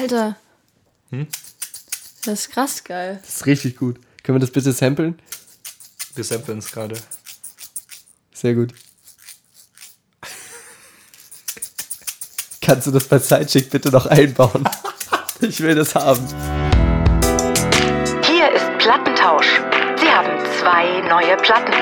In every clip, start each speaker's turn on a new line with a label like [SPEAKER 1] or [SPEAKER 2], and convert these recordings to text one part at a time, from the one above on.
[SPEAKER 1] Alter. Hm? Das ist krass geil.
[SPEAKER 2] Das ist richtig gut. Können wir das bitte samplen?
[SPEAKER 3] Wir samplen es gerade.
[SPEAKER 2] Sehr gut. Kannst du das bei Sidechick bitte noch einbauen? ich will das haben.
[SPEAKER 4] Hier ist Plattentausch. Sie haben zwei neue Platten.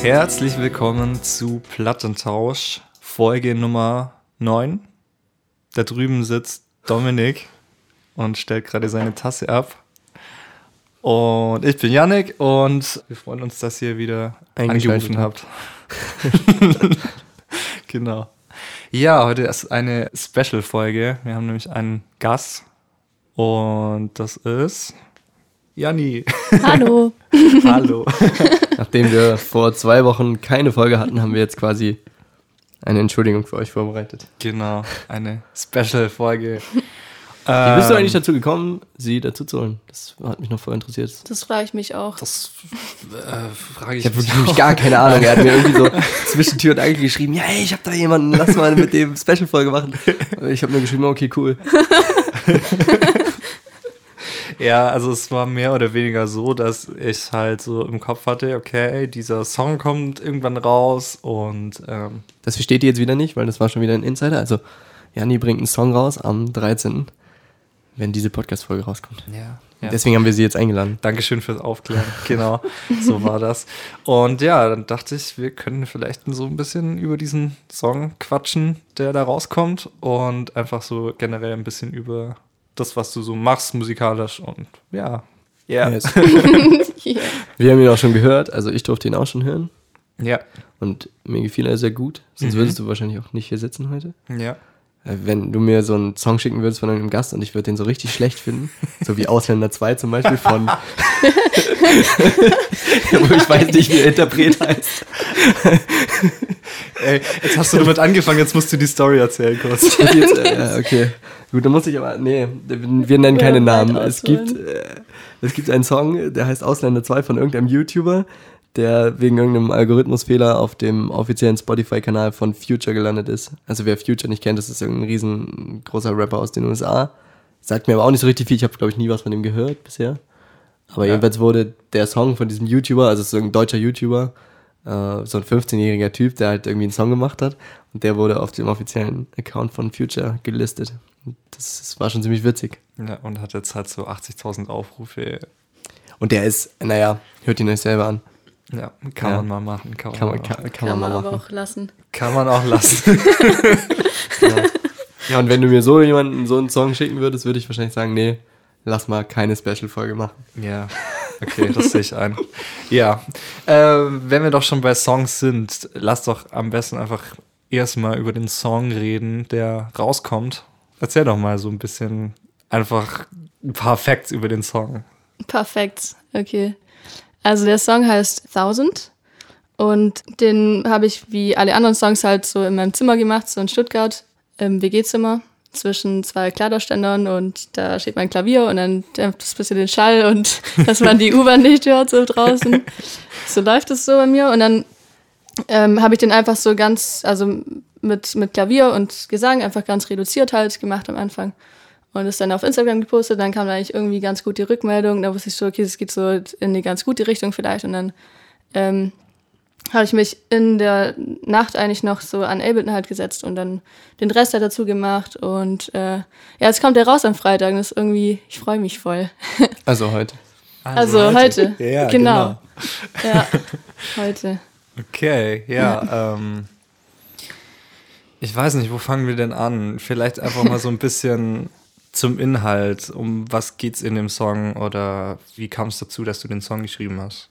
[SPEAKER 3] Herzlich willkommen zu Plattentausch, Folge Nummer 9. Da drüben sitzt Dominik und stellt gerade seine Tasse ab. Und ich bin Yannick und wir freuen uns, dass ihr wieder angerufen habt. genau. Ja, heute ist eine Special-Folge. Wir haben nämlich einen Gast und das ist Janni.
[SPEAKER 1] Hallo.
[SPEAKER 3] Hallo.
[SPEAKER 2] Nachdem wir vor zwei Wochen keine Folge hatten, haben wir jetzt quasi eine Entschuldigung für euch vorbereitet.
[SPEAKER 3] Genau, eine Special-Folge.
[SPEAKER 2] Wie bist du eigentlich dazu gekommen, sie dazu zu holen? Das hat mich noch voll interessiert.
[SPEAKER 1] Das frage ich mich auch.
[SPEAKER 3] Das äh, frage ich
[SPEAKER 2] Ich habe wirklich gar keine Ahnung. Er hat mir irgendwie so zwischen Tür und Angel geschrieben, ja, hey, ich habe da jemanden, lass mal mit dem Special-Folge machen. Ich habe nur geschrieben, okay, cool.
[SPEAKER 3] Ja, also es war mehr oder weniger so, dass ich halt so im Kopf hatte, okay, dieser Song kommt irgendwann raus und ähm,
[SPEAKER 2] Das versteht ihr jetzt wieder nicht, weil das war schon wieder ein Insider. Also, Janni bringt einen Song raus am 13., wenn diese Podcast-Folge rauskommt.
[SPEAKER 3] ja, ja.
[SPEAKER 2] Deswegen haben wir sie jetzt eingeladen.
[SPEAKER 3] Dankeschön fürs Aufklären. Genau, so war das. Und ja, dann dachte ich, wir können vielleicht so ein bisschen über diesen Song quatschen, der da rauskommt und einfach so generell ein bisschen über das, was du so machst musikalisch und ja. Ja.
[SPEAKER 2] Yes.
[SPEAKER 1] Yeah.
[SPEAKER 2] Wir haben ihn auch schon gehört, also ich durfte ihn auch schon hören.
[SPEAKER 3] Ja.
[SPEAKER 2] Und mir gefiel er sehr gut. Sonst
[SPEAKER 3] Mhm.
[SPEAKER 2] würdest du wahrscheinlich auch nicht hier sitzen heute.
[SPEAKER 3] Ja.
[SPEAKER 2] Äh, Wenn du mir so einen Song schicken würdest von einem Gast und ich würde den so richtig schlecht finden, so wie Ausländer 2 zum Beispiel von, wo ich weiß nicht, wie der Interpret heißt.
[SPEAKER 3] Ey, jetzt hast du damit angefangen, jetzt musst du die Story erzählen kurz.
[SPEAKER 2] Jetzt, äh, okay. Gut, dann muss ich aber, nee, wir nennen keine Namen. Es gibt, äh, es gibt einen Song, der heißt Ausländer 2 von irgendeinem YouTuber, der wegen irgendeinem Algorithmusfehler auf dem offiziellen Spotify-Kanal von Future gelandet ist. Also wer Future nicht kennt, das ist irgendein riesengroßer Rapper aus den USA. Sagt mir aber auch nicht so richtig viel, ich habe glaube ich nie was von dem gehört bisher. Aber
[SPEAKER 3] Ja.
[SPEAKER 2] jedenfalls wurde der Song von diesem YouTuber, also es ist irgendein deutscher YouTuber, äh, so ein 15-jähriger Typ, der halt irgendwie einen Song gemacht hat. Und der wurde auf dem offiziellen Account von Future gelistet. Das, das war schon ziemlich witzig.
[SPEAKER 3] Ja, und hat jetzt halt so 80.000 Aufrufe.
[SPEAKER 2] Und der ist, naja, hört ihn euch selber an.
[SPEAKER 3] Ja, kann
[SPEAKER 2] Ja.
[SPEAKER 3] man mal machen. Kann man,
[SPEAKER 2] Kann man,
[SPEAKER 3] machen.
[SPEAKER 2] kann, kann
[SPEAKER 1] Kann
[SPEAKER 2] man
[SPEAKER 1] man
[SPEAKER 2] mal
[SPEAKER 1] aber
[SPEAKER 2] machen.
[SPEAKER 1] auch lassen.
[SPEAKER 3] kann man auch lassen.
[SPEAKER 2] Ja, und wenn du mir so jemanden so einen Song schicken würdest, würde ich wahrscheinlich sagen, nee, lass mal keine Special-Folge machen.
[SPEAKER 3] Ja, okay, das sehe ich ein. Ja, äh, wenn wir doch schon bei Songs sind, lass doch am besten einfach erstmal über den Song reden, der rauskommt. Erzähl doch mal so ein bisschen einfach ein paar Facts über den Song.
[SPEAKER 1] Perfekt. Okay. Also der Song heißt Thousand. Und den habe ich wie alle anderen Songs halt so in meinem Zimmer gemacht, so in Stuttgart im WG-Zimmer zwischen zwei Kleiderständern. Und da steht mein Klavier und dann dämpft es bisschen den Schall und dass man die U-Bahn nicht hört so draußen. So läuft es so bei mir. Und dann ähm, habe ich den einfach so ganz, also mit, mit Klavier und Gesang einfach ganz reduziert halt gemacht am Anfang und es dann auf Instagram gepostet. Dann kam da eigentlich irgendwie ganz gut die Rückmeldung. Da wusste ich so, okay, es geht so in eine ganz gute Richtung vielleicht. Und dann ähm, habe ich mich in der Nacht eigentlich noch so an Ableton halt gesetzt und dann den Rest halt dazu gemacht. Und äh, ja, jetzt kommt der raus am Freitag. Und das ist irgendwie, ich freue mich voll.
[SPEAKER 2] Also heute.
[SPEAKER 1] Also, heute.
[SPEAKER 3] Ja,
[SPEAKER 1] genau. Ja, heute.
[SPEAKER 3] Okay, ja. ähm, ich weiß nicht, wo fangen wir denn an? Vielleicht einfach mal so ein bisschen zum Inhalt. Um was geht's in dem Song oder wie kam es dazu, dass du den Song geschrieben hast?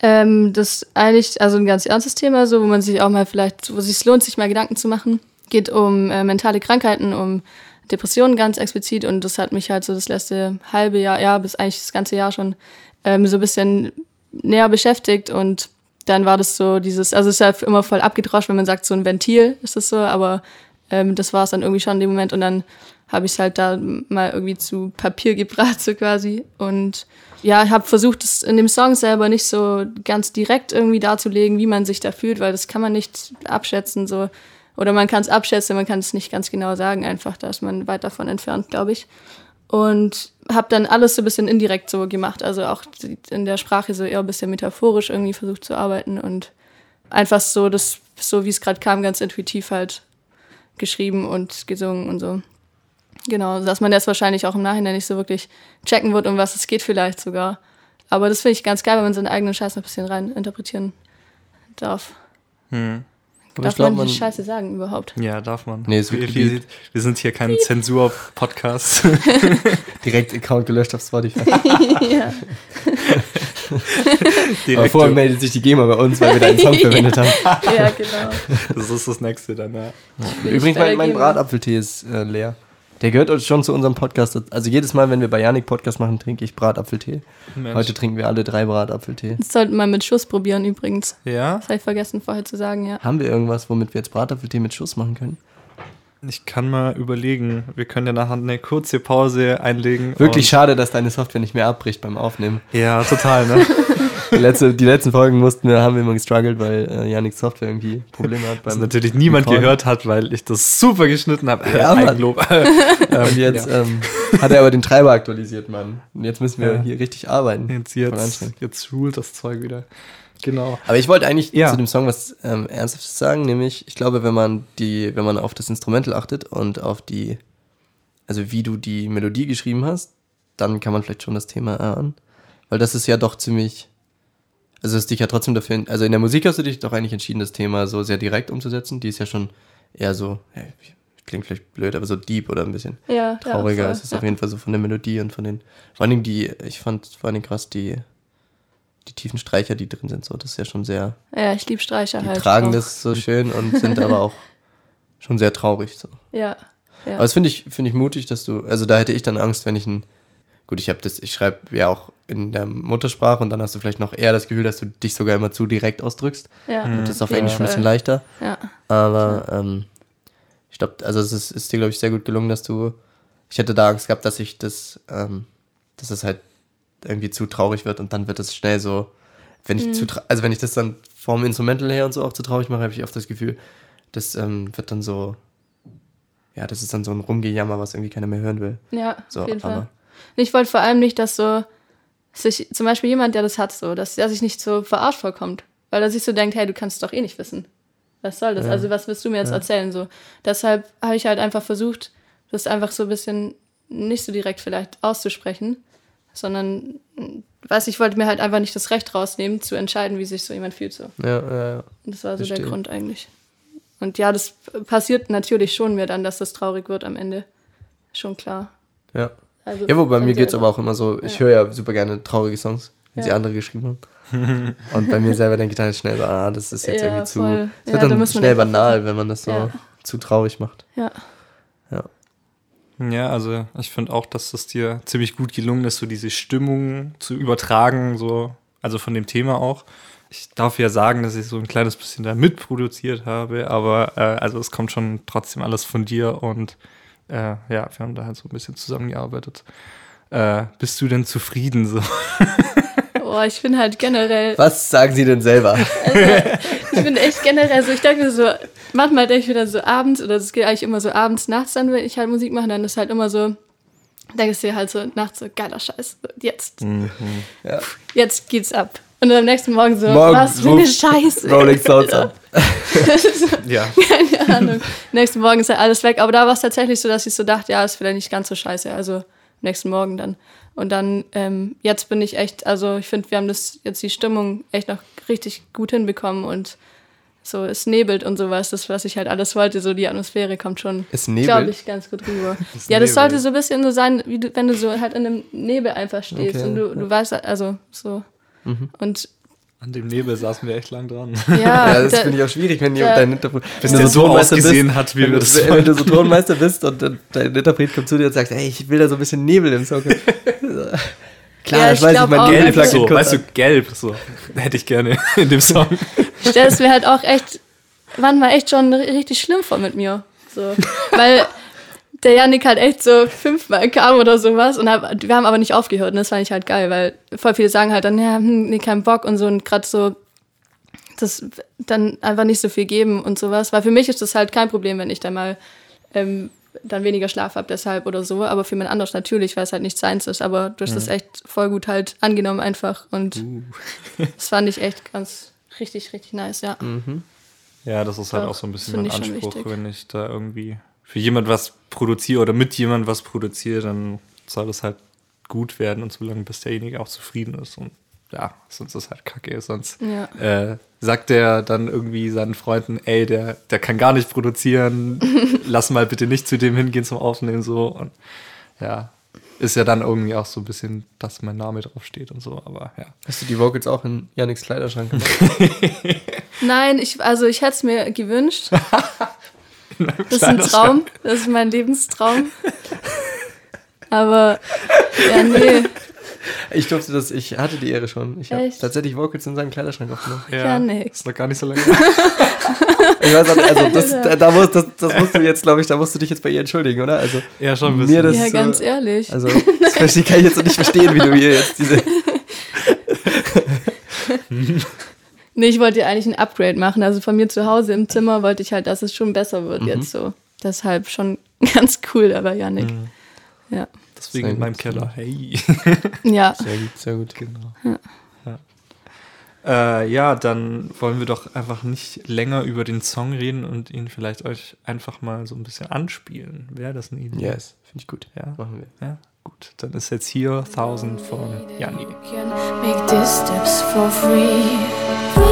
[SPEAKER 1] Ähm, das ist eigentlich also ein ganz ernstes Thema, so wo man sich auch mal vielleicht, wo es sich lohnt, sich mal Gedanken zu machen. Geht um äh, mentale Krankheiten, um Depressionen ganz explizit und das hat mich halt so das letzte halbe Jahr, ja, bis eigentlich das ganze Jahr schon ähm, so ein bisschen näher beschäftigt und dann war das so dieses, also es ist halt immer voll abgedroschen, wenn man sagt, so ein Ventil ist das so, aber ähm, das war es dann irgendwie schon in dem Moment und dann habe ich es halt da mal irgendwie zu Papier gebracht, so quasi. Und ja, ich habe versucht, das in dem Song selber nicht so ganz direkt irgendwie darzulegen, wie man sich da fühlt, weil das kann man nicht abschätzen, so Oder man kann es abschätzen, man kann es nicht ganz genau sagen, einfach, da ist man weit davon entfernt, glaube ich. Und habe dann alles so ein bisschen indirekt so gemacht, also auch in der Sprache so eher ein bisschen metaphorisch irgendwie versucht zu arbeiten und einfach so das, so wie es gerade kam, ganz intuitiv halt geschrieben und gesungen und so. Genau, dass man jetzt wahrscheinlich auch im Nachhinein nicht so wirklich checken wird, um was es geht vielleicht sogar. Aber das finde ich ganz geil, wenn man seinen eigenen Scheiß noch ein bisschen rein interpretieren darf.
[SPEAKER 3] Hm.
[SPEAKER 2] Aber
[SPEAKER 1] darf
[SPEAKER 2] ich glaub,
[SPEAKER 1] man
[SPEAKER 2] man-
[SPEAKER 1] die Scheiße sagen überhaupt?
[SPEAKER 3] Ja, darf man.
[SPEAKER 2] Nee, es wird
[SPEAKER 3] wir, wir, wir sind hier kein Zensur-Podcast.
[SPEAKER 2] Direkt Account gelöscht auf Spotify.
[SPEAKER 1] ja.
[SPEAKER 2] Aber vorher meldet sich die GEMA bei uns, weil wir deinen Song verwendet haben.
[SPEAKER 1] ja, genau.
[SPEAKER 3] das ist das nächste dann, ja.
[SPEAKER 2] Übrigens, mein, mein. Bratapfeltee ist äh, leer. Der gehört uns schon zu unserem Podcast. Also jedes Mal, wenn wir bei Janik Podcast machen, trinke ich Bratapfeltee.
[SPEAKER 3] Mensch.
[SPEAKER 2] Heute trinken wir alle drei Bratapfeltee.
[SPEAKER 1] Das sollten wir mit Schuss probieren übrigens.
[SPEAKER 3] Ja,
[SPEAKER 1] Das habe ich vergessen vorher zu sagen, ja.
[SPEAKER 2] Haben wir irgendwas, womit wir jetzt Bratapfeltee mit Schuss machen können?
[SPEAKER 3] ich kann mal überlegen. Wir können ja nachher eine kurze Pause einlegen.
[SPEAKER 2] Wirklich schade, dass deine Software nicht mehr abbricht beim Aufnehmen.
[SPEAKER 3] Ja, total, ne?
[SPEAKER 2] Die, letzte, die letzten Folgen mussten wir, haben wir immer gestruggelt, weil äh, Janiks Software irgendwie Probleme hat
[SPEAKER 3] Was natürlich niemand
[SPEAKER 2] Recorden.
[SPEAKER 3] gehört hat, weil ich das super geschnitten habe. Äh,
[SPEAKER 2] Ja, Mann.
[SPEAKER 3] Eigenlob.
[SPEAKER 2] Und jetzt ähm, hat er aber den Treiber aktualisiert, Mann. Und jetzt müssen wir
[SPEAKER 3] Ja.
[SPEAKER 2] hier richtig arbeiten.
[SPEAKER 3] Jetzt, jetzt, jetzt ruled das Zeug wieder. Genau.
[SPEAKER 2] Aber ich wollte eigentlich
[SPEAKER 3] Ja.
[SPEAKER 2] zu dem Song was ähm, Ernsthaftes sagen, nämlich, ich glaube, wenn man die, wenn man auf das Instrumental achtet und auf die, also wie du die Melodie geschrieben hast, dann kann man vielleicht schon das Thema erahnen. Weil das ist ja doch ziemlich, also es dich ja trotzdem dafür, also in der Musik hast du dich doch eigentlich entschieden, das Thema so sehr direkt umzusetzen. Die ist ja schon eher so, ja, klingt vielleicht blöd, aber so deep oder ein bisschen
[SPEAKER 1] Ja,
[SPEAKER 2] trauriger.
[SPEAKER 1] ja,
[SPEAKER 2] es ist
[SPEAKER 1] voll,
[SPEAKER 2] auf jeden Fall so von der Melodie und von den, vor allen Dingen die, ich fand vor allen Dingen krass die, die tiefen Streicher, die drin sind, so, das ist ja schon sehr,
[SPEAKER 1] ja. ja, ich liebe Streicher
[SPEAKER 2] die
[SPEAKER 1] halt.
[SPEAKER 2] tragen
[SPEAKER 1] auch.
[SPEAKER 2] das so schön und sind aber auch schon sehr traurig. So.
[SPEAKER 1] Ja, ja.
[SPEAKER 2] Aber das finde ich, finde ich mutig, dass du, also da hätte ich dann Angst, wenn ich ein, gut, ich habe das, ich schreibe ja auch in der Muttersprache und dann hast du vielleicht noch eher das Gefühl, dass du dich sogar immer zu direkt ausdrückst.
[SPEAKER 1] ja.
[SPEAKER 2] Und das ist auf
[SPEAKER 1] Ja,
[SPEAKER 2] Englisch ein bisschen leichter.
[SPEAKER 1] Ja,
[SPEAKER 2] Aber ähm, ich glaube, also es ist, ist dir, glaube ich, sehr gut gelungen, dass du. Ich hätte da Angst gehabt, dass ich das, ähm, dass es halt irgendwie zu traurig wird und dann wird es schnell so, wenn ich zu, tra- also wenn ich das dann vom Instrumental her und so auch zu traurig mache, habe ich oft das Gefühl, das ähm, wird dann so, ja, das ist dann so ein Rumgejammer, was irgendwie keiner mehr hören will.
[SPEAKER 1] ja
[SPEAKER 2] So,
[SPEAKER 1] auf jeden
[SPEAKER 2] aber-
[SPEAKER 1] Fall. Ich wollte vor allem nicht, dass so sich zum Beispiel jemand, der das hat, so, dass der sich nicht so verarscht vorkommt. Weil er sich so denkt, hey, du kannst es doch eh nicht wissen. Was soll das? Also, was willst du mir jetzt erzählen? So. Deshalb habe ich halt einfach versucht, das einfach so ein bisschen nicht so direkt vielleicht auszusprechen, sondern, mm, weiß ich wollte mir halt einfach nicht das Recht rausnehmen, zu entscheiden, wie sich so jemand fühlt. So.
[SPEAKER 2] Ja, ja, ja.
[SPEAKER 1] Und Das war so der
[SPEAKER 2] Verstehe.
[SPEAKER 1] Grund eigentlich. Und ja, das passiert natürlich schon mir dann, dass das traurig wird am Ende. Schon klar.
[SPEAKER 2] ja.
[SPEAKER 1] Also
[SPEAKER 2] Ja, wobei mir geht es aber auch immer so, ich
[SPEAKER 1] Ja.
[SPEAKER 2] höre ja super gerne traurige Songs, wenn sie
[SPEAKER 1] Ja.
[SPEAKER 2] andere geschrieben haben. Und bei mir selber denke ich dann halt schnell so, ah, das ist jetzt
[SPEAKER 1] Ja,
[SPEAKER 2] irgendwie zu. Es wird
[SPEAKER 1] da
[SPEAKER 2] dann
[SPEAKER 1] man
[SPEAKER 2] schnell banal, wenn man das so
[SPEAKER 1] Ja.
[SPEAKER 2] zu traurig macht.
[SPEAKER 1] Ja.
[SPEAKER 2] Ja.
[SPEAKER 3] Ja, also ich finde auch, dass es dir ziemlich gut gelungen ist, so diese Stimmung zu übertragen, so, also von dem Thema auch. Ich darf ja sagen, dass ich so ein kleines bisschen da mitproduziert habe, aber äh, also es kommt schon trotzdem alles von dir und äh, ja, wir haben da halt so ein bisschen zusammengearbeitet. Äh, bist du denn zufrieden so?
[SPEAKER 1] Oh, ich bin halt generell,
[SPEAKER 2] Was sagen Sie denn selber?
[SPEAKER 1] ich bin echt generell so, ich denke so, manchmal denke ich wieder so abends, oder das geht eigentlich immer so abends, nachts dann, wenn ich halt Musik mache, dann ist halt immer so, denke ich dir halt so nachts so, geiler Scheiß, jetzt,
[SPEAKER 2] Ja.
[SPEAKER 1] jetzt geht's ab. Und dann am nächsten Morgen so,
[SPEAKER 2] Morgen
[SPEAKER 1] was für eine Scheiße.
[SPEAKER 2] Rolling Stones ab.
[SPEAKER 3] Ja.
[SPEAKER 1] Keine Ahnung. Nächsten Morgen ist halt alles weg. Aber da war es tatsächlich so, dass ich so dachte, ja, ist vielleicht nicht ganz so scheiße. Also nächsten Morgen dann. Und dann, ähm, jetzt bin ich echt, also ich finde, wir haben das jetzt die Stimmung echt noch richtig gut hinbekommen und so, es nebelt und sowas, das, was ich halt alles wollte, so die Atmosphäre kommt schon, glaube ich, ganz gut rüber.
[SPEAKER 3] Es
[SPEAKER 1] ja, das
[SPEAKER 3] nebelt.
[SPEAKER 1] sollte so ein bisschen so sein, wie du, wenn du so halt in einem Nebel einfach stehst
[SPEAKER 2] Okay,
[SPEAKER 1] und du, du weißt, also so. Und
[SPEAKER 3] An dem Nebel saßen wir echt lang dran.
[SPEAKER 1] ja,
[SPEAKER 2] Ja, das
[SPEAKER 1] da-
[SPEAKER 2] finde ich auch schwierig, wenn
[SPEAKER 1] da-
[SPEAKER 2] dein Interpret
[SPEAKER 3] Bis
[SPEAKER 2] wenn
[SPEAKER 3] der
[SPEAKER 2] du
[SPEAKER 3] so
[SPEAKER 2] Tonmeister
[SPEAKER 3] ausgesehen hat, wie
[SPEAKER 2] wenn,
[SPEAKER 3] wir
[SPEAKER 2] du-
[SPEAKER 3] das
[SPEAKER 2] wenn,
[SPEAKER 3] wollen.
[SPEAKER 2] du so Tonmeister bist und dein Interpret kommt zu dir und sagt, ey, ich will da so ein bisschen Nebel im Song. Klar,
[SPEAKER 1] Ja,
[SPEAKER 2] das
[SPEAKER 1] ich
[SPEAKER 2] weiß ich, mein
[SPEAKER 1] auch
[SPEAKER 2] Gelb plug
[SPEAKER 3] so, weißt du, gelb, so. Hätte ich gerne in dem Song.
[SPEAKER 1] Ich stelle es mir halt auch echt, manchmal echt schon richtig schlimm vor mit mir. So. Weil der Janik halt echt so fünfmal kam oder sowas und hab, wir haben aber nicht aufgehört und das fand ich halt geil, weil voll viele sagen halt dann, ja, hm, nee, kein Bock und so und gerade so das dann einfach nicht so viel geben und sowas. Weil für mich ist das halt kein Problem, wenn ich dann mal ähm, dann weniger Schlaf habe deshalb oder so. Aber für mein anderes natürlich, weil es halt nicht seins ist. Aber du hast das echt voll gut halt angenommen einfach. Und das fand ich echt ganz richtig, richtig nice, ja.
[SPEAKER 3] Ja, das ist halt
[SPEAKER 1] Doch,
[SPEAKER 3] auch so ein bisschen mein Anspruch, wenn ich da irgendwie für jemand was produziere oder mit jemand was produziere, dann soll das halt gut werden und solange bis derjenige auch zufrieden ist. Und ja, sonst ist halt kacke. Sonst
[SPEAKER 1] Ja.
[SPEAKER 3] äh, sagt der dann irgendwie seinen Freunden, ey, der, der kann gar nicht produzieren, lass mal bitte nicht zu dem hingehen zum Aufnehmen so. Und ja, ist ja dann irgendwie auch so ein bisschen, dass mein Name draufsteht und so, aber ja.
[SPEAKER 2] Hast du die Vocals auch in Yannicks Kleiderschrank gemacht?
[SPEAKER 1] Nein, ich, also ich hätte es mir gewünscht. Das ist ein Traum. Das ist mein Lebenstraum. Aber ja, nee.
[SPEAKER 2] Ich durfte das, ich hatte die Ehre schon. Ich habe
[SPEAKER 1] Echt?
[SPEAKER 2] tatsächlich Vocals in seinem Kleiderschrank aufgenommen.
[SPEAKER 1] Ja, nix.
[SPEAKER 3] Ist noch gar nicht so lange.
[SPEAKER 2] Ich weiß auch nicht, also das, da, da musst, das, das musst du jetzt, glaube ich, da musst du dich jetzt bei ihr entschuldigen, oder? Also
[SPEAKER 3] ja, schon ein
[SPEAKER 2] Mir
[SPEAKER 3] bisschen.
[SPEAKER 2] das-
[SPEAKER 1] Ja, ganz ehrlich.
[SPEAKER 2] Also, das kann ich jetzt noch nicht verstehen, wie du hier jetzt diese.
[SPEAKER 1] Nee, ich wollte ja eigentlich ein Upgrade machen. Also von mir zu Hause im Zimmer wollte ich halt, dass es schon besser
[SPEAKER 2] Mhm.
[SPEAKER 1] wird jetzt so. Deshalb schon ganz cool, aber Janik.
[SPEAKER 2] Mhm.
[SPEAKER 1] Ja.
[SPEAKER 3] Deswegen
[SPEAKER 2] Sehr
[SPEAKER 3] in meinem
[SPEAKER 2] gut.
[SPEAKER 3] Keller. Hey.
[SPEAKER 1] Ja.
[SPEAKER 2] Sehr gut, sehr gut.
[SPEAKER 3] Genau. Ja. Äh, ja, dann wollen wir doch einfach nicht länger über den Song reden und ihn vielleicht euch einfach mal so ein bisschen anspielen. Wäre das eine Idee?
[SPEAKER 2] Yes, finde ich gut.
[SPEAKER 3] Ja.
[SPEAKER 2] Machen wir.
[SPEAKER 3] Ja, gut. Dann ist jetzt hier 1000 von Janni.
[SPEAKER 5] make these steps for free.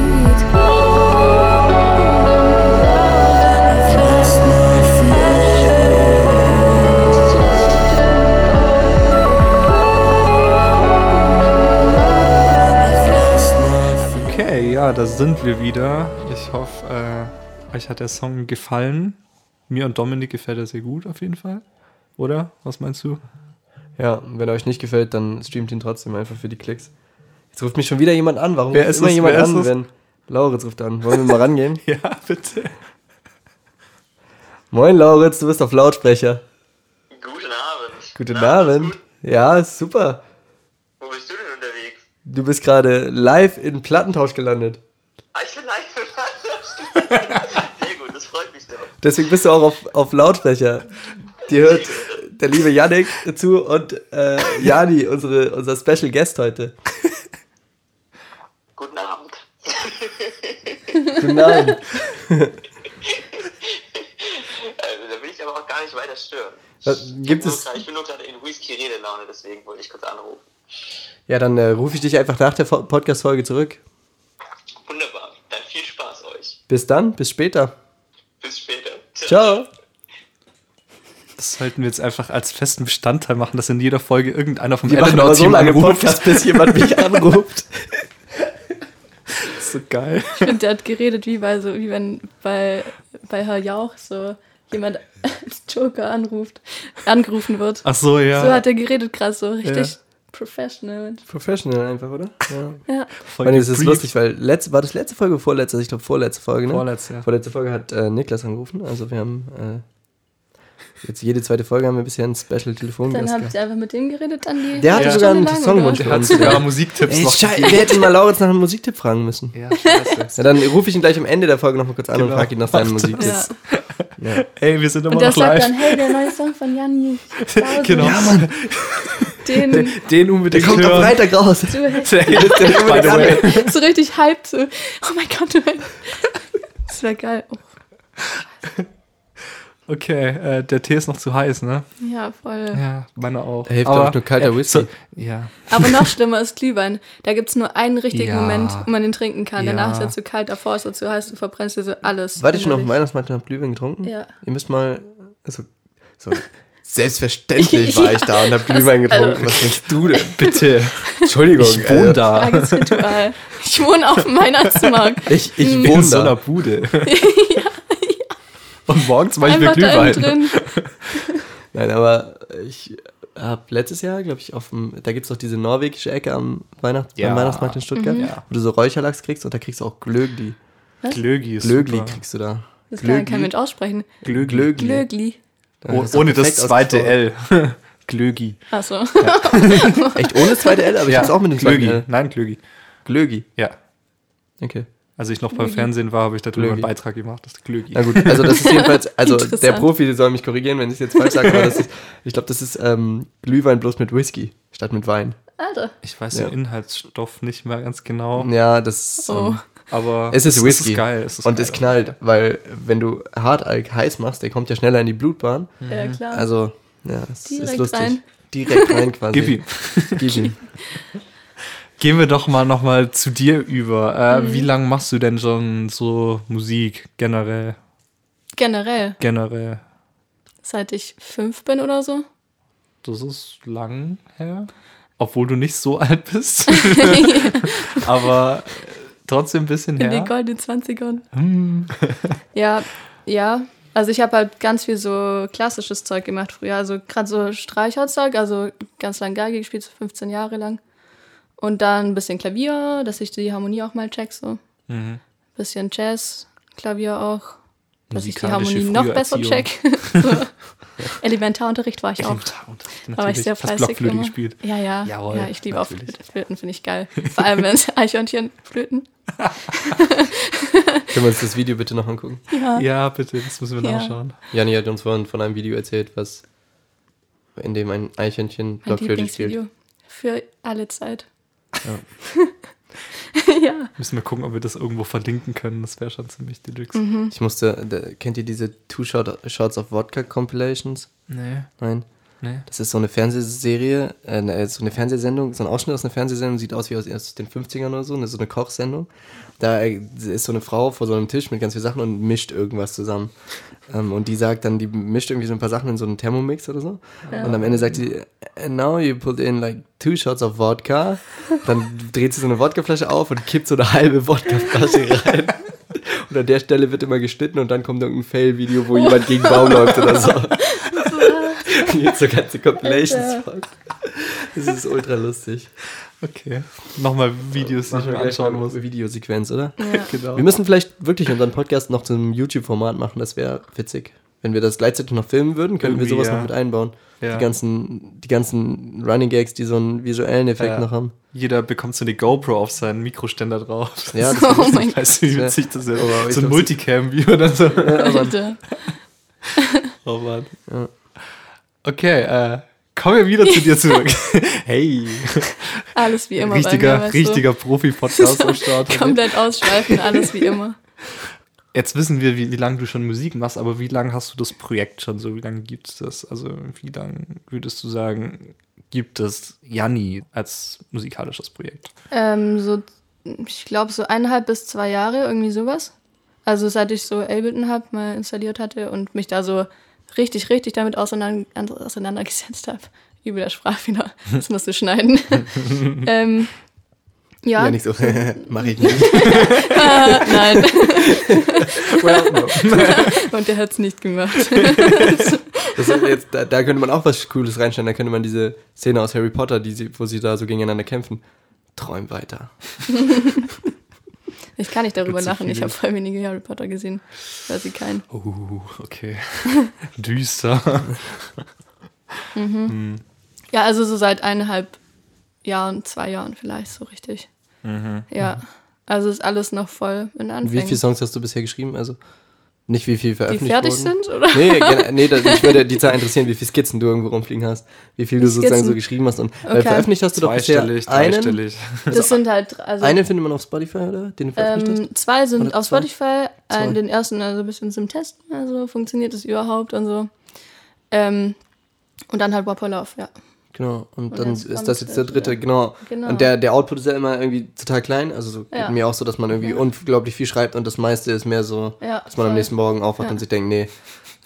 [SPEAKER 3] ja, da sind wir wieder. Ich hoffe, äh, euch hat der Song gefallen. Mir und Dominik gefällt er sehr gut auf jeden Fall. Oder? Was meinst du?
[SPEAKER 2] Ja, wenn er euch nicht gefällt, dann streamt ihn trotzdem einfach für die Klicks. Jetzt ruft mich schon wieder jemand an. Warum
[SPEAKER 3] Wer
[SPEAKER 2] ruft
[SPEAKER 3] ist
[SPEAKER 2] immer
[SPEAKER 3] es?
[SPEAKER 2] jemand
[SPEAKER 3] Wer ist
[SPEAKER 2] an, wenn Lauritz ruft an? Wollen wir mal rangehen?
[SPEAKER 3] Ja, bitte.
[SPEAKER 2] Moin Lauritz, du bist auf Lautsprecher.
[SPEAKER 6] Guten Abend.
[SPEAKER 2] Guten
[SPEAKER 6] Na,
[SPEAKER 2] Abend.
[SPEAKER 6] gut?
[SPEAKER 2] Ja, super.
[SPEAKER 6] Wo bist du denn unterwegs?
[SPEAKER 2] Du bist gerade live in Plattentausch gelandet.
[SPEAKER 6] Ah, ich bin live. Sehr gut, das freut mich doch.
[SPEAKER 2] Deswegen bist du auch auf, auf Lautsprecher. Dir hört der liebe Yannick zu und äh, Jani, unsere, unser Special Guest heute.
[SPEAKER 6] Guten Abend.
[SPEAKER 2] Guten Abend.
[SPEAKER 6] Äh, da will ich aber auch gar nicht weiter stören.
[SPEAKER 2] Was, gibt
[SPEAKER 6] Nur
[SPEAKER 2] es.
[SPEAKER 6] grad- Ich bin nur gerade in Whisky-Redelaune, deswegen wollte ich kurz anrufen.
[SPEAKER 2] Ja, dann äh, rufe ich dich einfach nach der Fo- Podcast-Folge zurück.
[SPEAKER 6] Wunderbar. Dann viel Spaß euch.
[SPEAKER 2] Bis dann, bis später.
[SPEAKER 6] Bis später.
[SPEAKER 2] Ciao.
[SPEAKER 3] Das sollten wir jetzt einfach als festen Bestandteil machen, dass in jeder Folge irgendeiner vom
[SPEAKER 2] aber so lange
[SPEAKER 3] anruft.
[SPEAKER 2] Podcast, bis jemand mich anruft.
[SPEAKER 3] Das ist so geil.
[SPEAKER 1] Ich finde, der hat geredet wie bei so, wie wenn bei, bei Herr Jauch so jemand als Joker anruft, angerufen wird.
[SPEAKER 3] Ach so, ja.
[SPEAKER 1] So hat er geredet gerade so richtig
[SPEAKER 3] Ja.
[SPEAKER 1] Professional.
[SPEAKER 2] Professional einfach, oder? Ja.
[SPEAKER 1] Ja.
[SPEAKER 3] Voll
[SPEAKER 2] Meine, ist lustig, weil letzte, war das letzte Folge, vorletzte? Ich glaube vorletzte Folge, ne?
[SPEAKER 3] Vorletzte, ja.
[SPEAKER 2] Vorletzte Folge hat äh, Niklas angerufen. Also wir haben äh, jetzt jede zweite Folge haben wir bisher einen Special Telefongast
[SPEAKER 1] Dann habt
[SPEAKER 2] gehabt.
[SPEAKER 1] ihr einfach mit dem geredet an die.
[SPEAKER 2] Der hatte
[SPEAKER 1] eine
[SPEAKER 2] sogar einen Songwunsch?
[SPEAKER 3] Der hat sogar Musiktipps
[SPEAKER 2] Ey,
[SPEAKER 3] noch
[SPEAKER 2] scheiße, wir hätten mal Lauritz nach einem Musiktipp fragen müssen.
[SPEAKER 3] Ja, scheiße.
[SPEAKER 2] Ja, dann rufe ich ihn gleich am Ende der Folge noch mal kurz an und
[SPEAKER 3] Genau.
[SPEAKER 2] frage ihn nach
[SPEAKER 3] das.
[SPEAKER 2] Musiktipps.
[SPEAKER 1] Ja.
[SPEAKER 2] Ja.
[SPEAKER 3] Ey, wir sind immer
[SPEAKER 1] Und der
[SPEAKER 3] noch
[SPEAKER 1] sagt
[SPEAKER 3] live.
[SPEAKER 1] dann, hey, der neue Song von Janni. Tausend.
[SPEAKER 3] Genau.
[SPEAKER 2] Ja, Mann,
[SPEAKER 1] Den
[SPEAKER 3] Den
[SPEAKER 2] der
[SPEAKER 3] unbedingt
[SPEAKER 2] kommt am
[SPEAKER 3] hören.
[SPEAKER 2] Freitag raus.
[SPEAKER 1] du
[SPEAKER 3] Der- way.
[SPEAKER 1] so richtig hyped. So. Oh mein Gott, du Das wäre geil. Oh,
[SPEAKER 3] Okay, äh, der Tee ist noch zu heiß, ne?
[SPEAKER 1] ja, voll.
[SPEAKER 3] Ja, meine auch.
[SPEAKER 2] Da hilft auch nur kalter Whisky.
[SPEAKER 3] ja.
[SPEAKER 1] Aber noch schlimmer ist Glühwein. Da gibt es nur einen richtigen
[SPEAKER 3] Ja.
[SPEAKER 1] Moment, wo man den trinken kann.
[SPEAKER 3] Ja.
[SPEAKER 1] Danach ist er zu kalt, davor ist er zu heiß, du verbrennst dir so alles.
[SPEAKER 2] Warte ich schon auf dem. Weihnachtsmarkt und hab Glühwein getrunken?
[SPEAKER 1] Ja.
[SPEAKER 2] Ihr müsst mal. Also, so, selbstverständlich war ich da und hab Glühwein getrunken. Was denkst du denn?
[SPEAKER 3] Bitte.
[SPEAKER 2] Entschuldigung.
[SPEAKER 3] Ich wohne
[SPEAKER 2] äh,
[SPEAKER 3] da.
[SPEAKER 1] Ich wohne auf dem Weihnachtsmarkt.
[SPEAKER 2] Ich, ich
[SPEAKER 3] In
[SPEAKER 2] wohne
[SPEAKER 3] so einer. Bude. Und morgens mache ich mir Glühwein.
[SPEAKER 1] drin.
[SPEAKER 2] Nein, aber ich habe letztes Jahr, glaube ich, auf dem, da gibt es doch diese norwegische Ecke am, Weihnacht,
[SPEAKER 3] Ja.
[SPEAKER 2] am Weihnachtsmarkt in Stuttgart,
[SPEAKER 3] Ja.
[SPEAKER 2] wo du so Räucherlachs kriegst und da kriegst du auch Glögli.
[SPEAKER 3] Glögi ist
[SPEAKER 2] Glögli
[SPEAKER 3] super.
[SPEAKER 2] kriegst du da.
[SPEAKER 1] Das kann kein Mensch aussprechen.
[SPEAKER 3] Glögi.
[SPEAKER 2] Glögli.
[SPEAKER 1] Glögli.
[SPEAKER 2] Ja,
[SPEAKER 3] Oh, ohne das zweite. L. Glögi.
[SPEAKER 1] Achso.
[SPEAKER 2] Echt ohne das zweite L, aber ich hab's auch mit dem zweiten
[SPEAKER 3] Glögi.
[SPEAKER 2] L.
[SPEAKER 3] Nein, Glögi.
[SPEAKER 2] Glögi.
[SPEAKER 3] Ja.
[SPEAKER 2] Okay.
[SPEAKER 3] Als ich noch beim Fernsehen war, habe ich darüber
[SPEAKER 2] Glögi.
[SPEAKER 3] einen Beitrag gemacht. Das ist Glögi.
[SPEAKER 2] Na gut, also das ist jedenfalls, also der. Profi soll mich korrigieren, wenn ich es jetzt falsch sage, aber das ist, ich glaube, das ist ähm, Glühwein bloß mit Whisky statt mit Wein.
[SPEAKER 1] Alter.
[SPEAKER 3] Ich weiß
[SPEAKER 2] Ja.
[SPEAKER 3] den Inhaltsstoff nicht mehr ganz genau.
[SPEAKER 2] Ja, das ist,
[SPEAKER 1] Oh.
[SPEAKER 2] ähm,
[SPEAKER 3] Aber
[SPEAKER 2] es ist Whisky.
[SPEAKER 3] Es ist geil. Es ist
[SPEAKER 2] und
[SPEAKER 3] geil.
[SPEAKER 2] es knallt, weil wenn du Hartalk heiß machst, der kommt ja schneller in die Blutbahn.
[SPEAKER 1] Ja, klar.
[SPEAKER 2] Also, ja, es ist
[SPEAKER 1] Direkt
[SPEAKER 2] lustig.
[SPEAKER 1] rein.
[SPEAKER 2] Direkt rein quasi.
[SPEAKER 3] Gib ihm.
[SPEAKER 2] Gib ihm.
[SPEAKER 3] Gehen wir doch mal noch mal zu dir über. Äh,
[SPEAKER 1] Mhm.
[SPEAKER 3] Wie lange machst du denn schon so Musik generell?
[SPEAKER 1] Generell,
[SPEAKER 3] Generell.
[SPEAKER 1] seit ich fünf bin oder so.
[SPEAKER 3] Das ist lang her. Obwohl du nicht so alt bist. Aber trotzdem ein bisschen
[SPEAKER 1] In
[SPEAKER 3] her.
[SPEAKER 1] den goldenen 20ern.
[SPEAKER 3] Hm.
[SPEAKER 1] Ja, ja. Also ich habe halt ganz viel so klassisches Zeug gemacht früher. Also gerade so Streicherzeug, also ganz lang Geige gespielt, so 15 Jahre lang. Und dann ein bisschen Klavier, dass ich die Harmonie auch mal check, so.
[SPEAKER 3] Mhm.
[SPEAKER 1] Bisschen Jazz, Klavier auch. Dass ich die Harmonie noch besser check. so. Elementarunterricht war ich auch.
[SPEAKER 3] Elementarunterricht,
[SPEAKER 1] war ich sehr
[SPEAKER 3] Hast
[SPEAKER 1] fleißig
[SPEAKER 3] Blockflöte
[SPEAKER 1] immer.
[SPEAKER 3] gespielt.
[SPEAKER 1] Ja, ja.
[SPEAKER 3] Jawohl,
[SPEAKER 1] ja, ich liebe auch
[SPEAKER 3] natürlich.
[SPEAKER 1] Flöten. Flöten finde ich geil. Vor allem, wenn es Eichhörnchenflöten.
[SPEAKER 2] Können wir uns das Video bitte noch angucken?
[SPEAKER 1] Ja.
[SPEAKER 3] Ja, bitte, das müssen wir
[SPEAKER 1] Ja.
[SPEAKER 3] nachschauen.
[SPEAKER 2] Jani hat uns vorhin von einem Video erzählt, was in dem ein Eichhörnchen Blockflöte spielt.
[SPEAKER 1] Für alle Zeit. Ja.
[SPEAKER 3] Müssen wir gucken, ob wir das irgendwo verlinken können. Das wäre schon ziemlich deluxe.
[SPEAKER 1] Mhm.
[SPEAKER 2] Ich musste, kennt ihr diese Two Shot, Shots of Vodka Compilations?
[SPEAKER 3] Nee,
[SPEAKER 2] Nein.
[SPEAKER 3] Nee.
[SPEAKER 2] Das ist so eine Fernsehserie, äh, ne, so eine Fernsehsendung, so ein Ausschnitt aus einer Fernsehsendung, sieht aus wie aus, aus den 50ern oder so, eine, so eine Kochsendung. Da äh, ist so eine Frau vor so einem Tisch mit ganz vielen Sachen und mischt irgendwas zusammen. Ähm, und die sagt dann, die mischt irgendwie so ein paar Sachen in so einen Thermomix oder so. Und am Ende sagt sie, and now you put in like two shots of vodka. Dann dreht sie so eine Wodkaflasche auf und kippt so eine halbe Wodkaflasche rein. Und an der Stelle wird immer geschnitten und dann kommt irgendein Fail-Video, wo jemand gegen Baum läuft oder so. Und jetzt so ganze Compilations. Das ist ultra lustig.
[SPEAKER 3] Okay. Nochmal Videos, die ich mir anschauen muss.
[SPEAKER 2] Eine Videosequenz, oder?
[SPEAKER 1] Ja.
[SPEAKER 3] Genau.
[SPEAKER 2] Wir müssen vielleicht wirklich unseren Podcast noch zum YouTube-Format machen, das wäre witzig. Wenn wir das gleichzeitig noch filmen würden, könnten wir
[SPEAKER 3] Irgendwie,
[SPEAKER 2] sowas
[SPEAKER 3] ja.
[SPEAKER 2] noch mit einbauen.
[SPEAKER 3] Ja.
[SPEAKER 2] Die, ganzen, die ganzen Running Gags, die so einen visuellen Effekt
[SPEAKER 3] Ja.
[SPEAKER 2] noch haben.
[SPEAKER 3] Jeder bekommt so eine GoPro auf seinen Mikroständer drauf.
[SPEAKER 2] Ja, das
[SPEAKER 1] Oh mein Gott.
[SPEAKER 3] Weißt du, wie
[SPEAKER 2] Ja.
[SPEAKER 3] witzig das ist?
[SPEAKER 2] Ich
[SPEAKER 3] So ein
[SPEAKER 2] glaub,
[SPEAKER 3] Multicam-View oder so.
[SPEAKER 1] Alter.
[SPEAKER 3] Oh Mann.
[SPEAKER 2] Ja.
[SPEAKER 3] Okay, äh, kommen wir wieder zu dir zurück. hey,
[SPEAKER 1] Alles wie immer.
[SPEAKER 3] richtiger,
[SPEAKER 1] bei mir,
[SPEAKER 3] richtiger Profi-Podcast am? Start.
[SPEAKER 1] Komplett ausschweifen, alles wie immer.
[SPEAKER 3] Jetzt wissen wir, wie, wie lange du schon Musik machst, aber wie lange hast du das Projekt schon so? Wie lange gibt es das? Also, wie lange würdest du sagen, gibt es Janni als musikalisches Projekt?
[SPEAKER 1] Ähm, so, ich glaube, so eineinhalb bis zwei Jahre, irgendwie sowas. Also seit ich so Ableton habe, mal installiert hatte und mich da so richtig, richtig damit auseinander, auseinandergesetzt habe. Übel der Sprachfehler. Das musst du schneiden. ähm, ja,
[SPEAKER 2] Ja, nicht so. Mach ich nicht.
[SPEAKER 1] nein. Und der hat es nicht gemacht.
[SPEAKER 2] Das ist jetzt, da, da könnte man auch was Cooles reinstellen. Da könnte man diese Szene aus Harry Potter, die sie, wo sie da so gegeneinander kämpfen. Träum weiter.
[SPEAKER 1] Ich kann nicht darüber lachen. Ich habe voll wenige Harry Potter gesehen. Weiß ich keinen.
[SPEAKER 3] Uh, okay. Düster.
[SPEAKER 1] Ja, also so seit eineinhalb Jahren, zwei Jahren vielleicht so richtig. Ja, also ist alles noch voll in
[SPEAKER 2] Wie
[SPEAKER 1] Anfängen.
[SPEAKER 2] viele Songs hast du bisher geschrieben? Also nicht wie viel
[SPEAKER 1] die
[SPEAKER 2] veröffentlicht
[SPEAKER 1] fertig
[SPEAKER 2] wurden?
[SPEAKER 1] sind, oder?
[SPEAKER 2] Nee, nee das, mich würde die Zahl interessieren, wie viele Skizzen du irgendwo rumfliegen hast. Wie viel du
[SPEAKER 1] Skizzen.
[SPEAKER 2] sozusagen so geschrieben hast. Und weil
[SPEAKER 1] Okay.
[SPEAKER 2] veröffentlicht hast du doch bisher
[SPEAKER 3] Zweistellig,
[SPEAKER 2] einen.
[SPEAKER 1] Das sind halt, also
[SPEAKER 2] Einen findet man auf Spotify, oder? Den du veröffentlicht
[SPEAKER 1] ähm, zwei sind
[SPEAKER 2] Oder
[SPEAKER 1] auf
[SPEAKER 2] zwei?
[SPEAKER 1] Spotify,
[SPEAKER 2] Zwei.
[SPEAKER 1] einen, den ersten also ein bisschen zum Testen, also funktioniert das überhaupt und so. Ähm, und dann halt Whopper Love, ja.
[SPEAKER 2] Genau. Und,
[SPEAKER 1] Und
[SPEAKER 2] dann ist das jetzt der dritte, genau.
[SPEAKER 1] Genau.
[SPEAKER 2] Und der, der Output ist ja immer irgendwie total klein. Also so
[SPEAKER 1] Ja.
[SPEAKER 2] geht mir auch so, dass man irgendwie unglaublich viel schreibt und das meiste ist mehr so,
[SPEAKER 1] Ja,
[SPEAKER 2] dass man am
[SPEAKER 1] voll.
[SPEAKER 2] nächsten Morgen aufwacht
[SPEAKER 1] Ja.
[SPEAKER 2] und sich denkt, nee.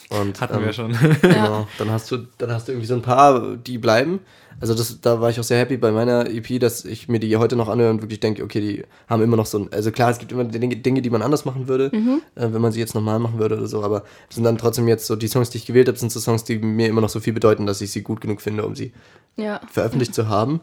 [SPEAKER 2] Und,
[SPEAKER 3] Hatten
[SPEAKER 2] ähm,
[SPEAKER 3] wir schon.
[SPEAKER 2] Genau. Dann hast du, dann hast du irgendwie so ein paar, die bleiben. Also das, da war ich auch sehr happy bei meiner EP, dass ich mir die heute noch anhöre und wirklich denke, okay, die haben immer noch so ein, also klar, es gibt immer Dinge, Dinge die man anders machen würde, äh, wenn man sie jetzt normal machen würde oder so, aber sind dann trotzdem jetzt so, die Songs, die ich gewählt habe, sind so Songs, die mir immer noch so viel bedeuten, dass ich sie gut genug finde, um sie
[SPEAKER 1] Ja.
[SPEAKER 2] veröffentlicht zu haben.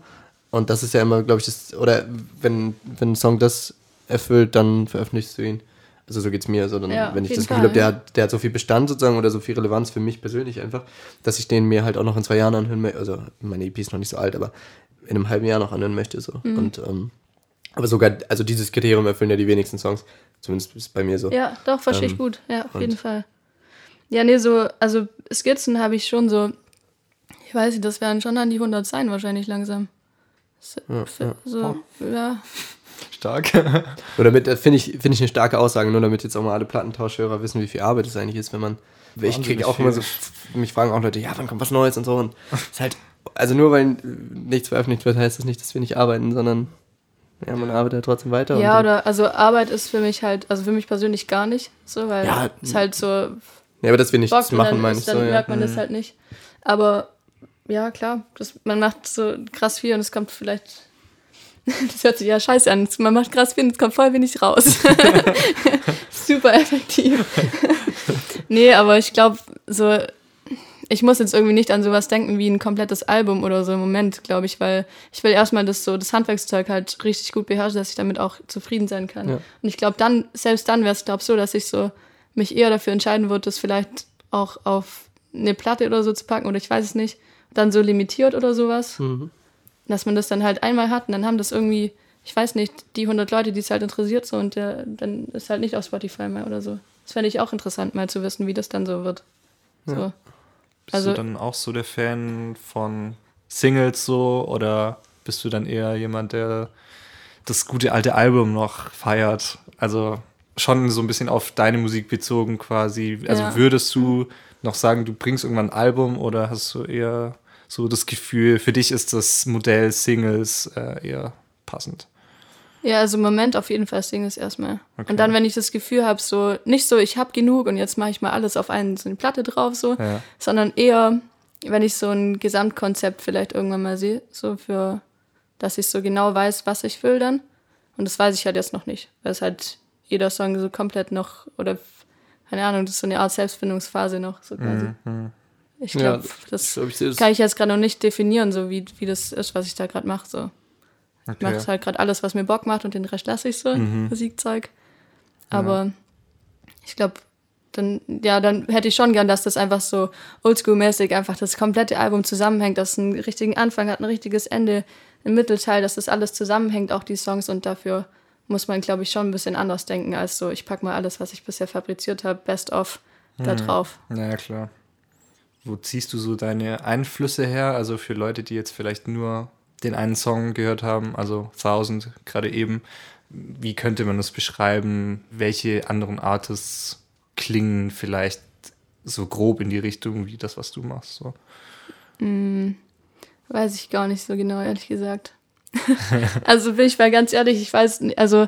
[SPEAKER 2] Und das ist ja immer, glaube ich, das, oder wenn, wenn ein Song das erfüllt, dann veröffentlichst du ihn. Also so geht's mir. So, dann,
[SPEAKER 1] Ja,
[SPEAKER 2] wenn ich das Gefühl habe, der,
[SPEAKER 1] ja.
[SPEAKER 2] hat, der hat so viel Bestand sozusagen oder so viel Relevanz für mich persönlich einfach, dass ich den mir halt auch noch in zwei Jahren anhören möchte. Also meine EP ist noch nicht so alt, aber in einem halben Jahr noch anhören möchte. So.
[SPEAKER 1] Mhm.
[SPEAKER 2] Und ähm, aber sogar, also dieses Kriterium erfüllen ja die wenigsten Songs. Zumindest ist bei mir so.
[SPEAKER 1] Ja, doch, verstehe ich
[SPEAKER 2] Ähm,
[SPEAKER 1] gut. Ja, auf jeden Fall. Ja, nee, so, also Skizzen habe ich schon so, ich weiß nicht, das werden schon an die 100 sein wahrscheinlich langsam. So, für- so ja.
[SPEAKER 3] Stark.
[SPEAKER 2] Nur damit, äh, finde ich, finde ich eine starke Aussage, nur damit jetzt auch mal alle Plattentauschhörer wissen, wie viel Arbeit es eigentlich ist, wenn man. Ich kriege auch
[SPEAKER 3] viel.
[SPEAKER 2] immer so, mich fragen auch Leute, ja, wann kommt was Neues und so. Und ist halt, also nur weil nichts veröffentlicht wird, heißt das nicht, dass wir nicht arbeiten, sondern ja, man arbeitet halt trotzdem weiter.
[SPEAKER 1] Ja,
[SPEAKER 2] und,
[SPEAKER 1] oder, also Arbeit ist für mich halt, also für mich persönlich gar nicht so, weil
[SPEAKER 2] Ja,
[SPEAKER 1] es halt so
[SPEAKER 2] Ja, aber dass wir nichts machen,
[SPEAKER 1] dann,
[SPEAKER 2] meine ich
[SPEAKER 1] dann
[SPEAKER 2] so. Ja.
[SPEAKER 1] merkt man das halt nicht. Aber ja, klar, das, man macht so krass viel und es kommt vielleicht, das hört sich ja scheiße an, man macht krass viel und es kommt voll wenig raus. Super effektiv. nee, aber ich glaube, so, ich muss jetzt irgendwie nicht an sowas denken wie ein komplettes Album oder so im Moment, glaube ich, weil ich will erstmal das so, das Handwerkszeug halt richtig gut beherrschen, dass ich damit auch zufrieden sein kann.
[SPEAKER 2] Ja.
[SPEAKER 1] Und ich glaube dann, selbst dann wäre es, glaube ich, so, dass ich so mich eher dafür entscheiden würde, das vielleicht auch auf eine Platte oder so zu packen oder ich weiß es nicht, dann so limitiert oder sowas.
[SPEAKER 2] Mhm.
[SPEAKER 1] Dass man das dann halt einmal hat und dann haben das irgendwie, ich weiß nicht, die 100 Leute, die es halt interessiert so und der, dann ist halt nicht auf Spotify mehr oder so. Das fände ich auch interessant, mal zu wissen, wie das dann so wird. So.
[SPEAKER 3] Bist
[SPEAKER 1] Also-
[SPEAKER 3] du dann auch so der Fan von Singles so oder bist du dann eher jemand, der das gute alte Album noch feiert? Also schon so ein bisschen auf deine Musik bezogen quasi. Also
[SPEAKER 1] Ja.
[SPEAKER 3] würdest du noch sagen, du bringst irgendwann ein Album oder hast du eher so das Gefühl, für dich ist das Modell Singles äh, eher passend?
[SPEAKER 1] Ja, also im Moment auf jeden Fall Singles erstmal.
[SPEAKER 3] Okay.
[SPEAKER 1] Und dann, wenn ich das Gefühl habe, so, nicht so, ich habe genug und jetzt mache ich mal alles auf einen, so eine Platte drauf, so,
[SPEAKER 3] Ja.
[SPEAKER 1] sondern eher, wenn ich so ein Gesamtkonzept vielleicht irgendwann mal sehe, so für, dass ich so genau weiß, was ich will dann. Und das weiß ich halt jetzt noch nicht, weil es halt jeder Song so komplett noch, oder keine Ahnung, das ist so eine Art Selbstfindungsphase noch, so quasi. Ich
[SPEAKER 2] Ja,
[SPEAKER 1] glaube, das
[SPEAKER 2] ich glaub, ich das-
[SPEAKER 1] kann ich jetzt gerade noch nicht definieren, so wie, wie das ist, was ich da gerade mache, so. Ich
[SPEAKER 3] Okay.
[SPEAKER 1] mache halt gerade alles, was mir Bock macht und den Rest lasse ich so, Musikzeug. Aber ich glaube, dann, ja, dann hätte ich schon gern, dass das einfach so oldschool-mäßig einfach das komplette Album zusammenhängt, dass es einen richtigen Anfang hat, ein richtiges Ende, ein Mittelteil, dass das alles zusammenhängt, auch die Songs und dafür muss man, glaube ich, schon ein bisschen anders denken, als so, ich packe mal alles, was ich bisher fabriziert habe, best of, da drauf.
[SPEAKER 3] Ja, ja, klar. Wo ziehst du so deine Einflüsse her? Also für Leute, die jetzt vielleicht nur den einen Song gehört haben, also Thousand gerade eben, wie könnte man das beschreiben? Welche anderen Artists klingen vielleicht so grob in die Richtung wie das, was du machst? So?
[SPEAKER 1] Weiß ich gar nicht so genau, ehrlich gesagt. also bin ich mal ganz ehrlich, ich weiß, also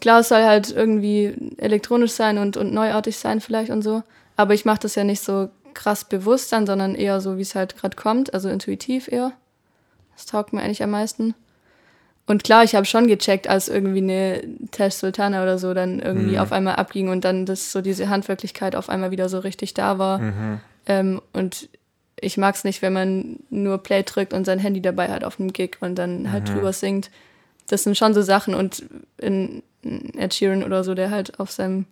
[SPEAKER 1] klar, es soll halt irgendwie elektronisch sein und, und neuartig sein vielleicht und so, aber ich mache das ja nicht so krass bewusst dann, sondern eher so, wie es halt gerade kommt, also intuitiv eher. Das taugt mir eigentlich am meisten. Und klar, ich habe schon gecheckt, als irgendwie eine Tesh Sultana oder so dann irgendwie auf einmal abging und dann das so diese Handwirklichkeit auf einmal wieder so richtig da war. Ähm, und ich mag es nicht, wenn man nur Play drückt und sein Handy dabei hat auf einem Gig und dann halt drüber singt. Das sind schon so Sachen und in Ed Sheeran oder so, der halt auf seinem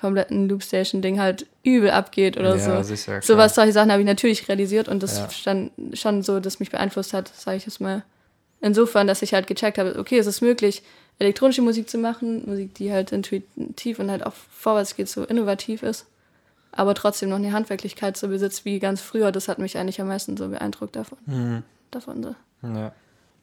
[SPEAKER 1] kompletten Loopstation-Ding halt übel abgeht oder
[SPEAKER 3] Ja,
[SPEAKER 1] so.
[SPEAKER 3] sicher, klar.
[SPEAKER 1] Sowas, solche Sachen habe ich natürlich realisiert und das
[SPEAKER 3] Ja.
[SPEAKER 1] stand schon so, dass mich beeinflusst hat, sage ich jetzt mal. Insofern, dass ich halt gecheckt habe, okay, es ist möglich, elektronische Musik zu machen, Musik, die halt intuitiv und halt auch vorwärts geht, so innovativ ist, aber trotzdem noch eine Handwerklichkeit so besitzt wie ganz früher. Das hat mich eigentlich am meisten so beeindruckt davon.
[SPEAKER 3] Mhm.
[SPEAKER 1] davon so.
[SPEAKER 3] Ja.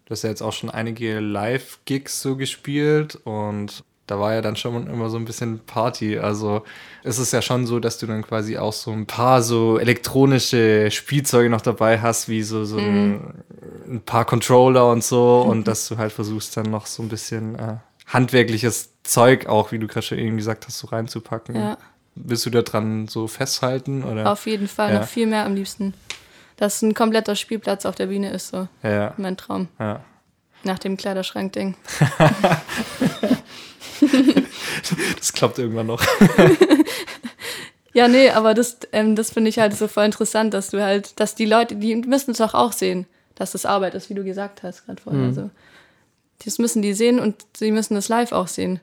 [SPEAKER 3] Du hast ja jetzt auch schon einige Live-Gigs so gespielt und da war ja dann schon immer so ein bisschen Party. Also es ist ja schon so, dass du dann quasi auch so ein paar so elektronische Spielzeuge noch dabei hast, wie so, so ein, ein paar Controller und so und dass du halt versuchst dann noch so ein bisschen äh, handwerkliches Zeug auch, wie du gerade schon eben gesagt hast, so reinzupacken.
[SPEAKER 1] Ja.
[SPEAKER 3] willst du da dran so festhalten? Oder?
[SPEAKER 1] Auf jeden Fall,
[SPEAKER 3] Ja.
[SPEAKER 1] noch viel mehr am liebsten. Dass ein kompletter Spielplatz auf der Bühne ist, so
[SPEAKER 3] Ja,
[SPEAKER 1] mein Traum.
[SPEAKER 3] ja.
[SPEAKER 1] Nach dem Kleiderschrank-Ding.
[SPEAKER 3] Das klappt irgendwann noch.
[SPEAKER 1] Ja, nee, aber das, ähm, das finde ich halt so voll interessant, dass du halt, dass die Leute, die müssen es doch auch sehen, dass das Arbeit ist, wie du gesagt hast gerade vorher. Also, das müssen die sehen und sie müssen das live auch sehen.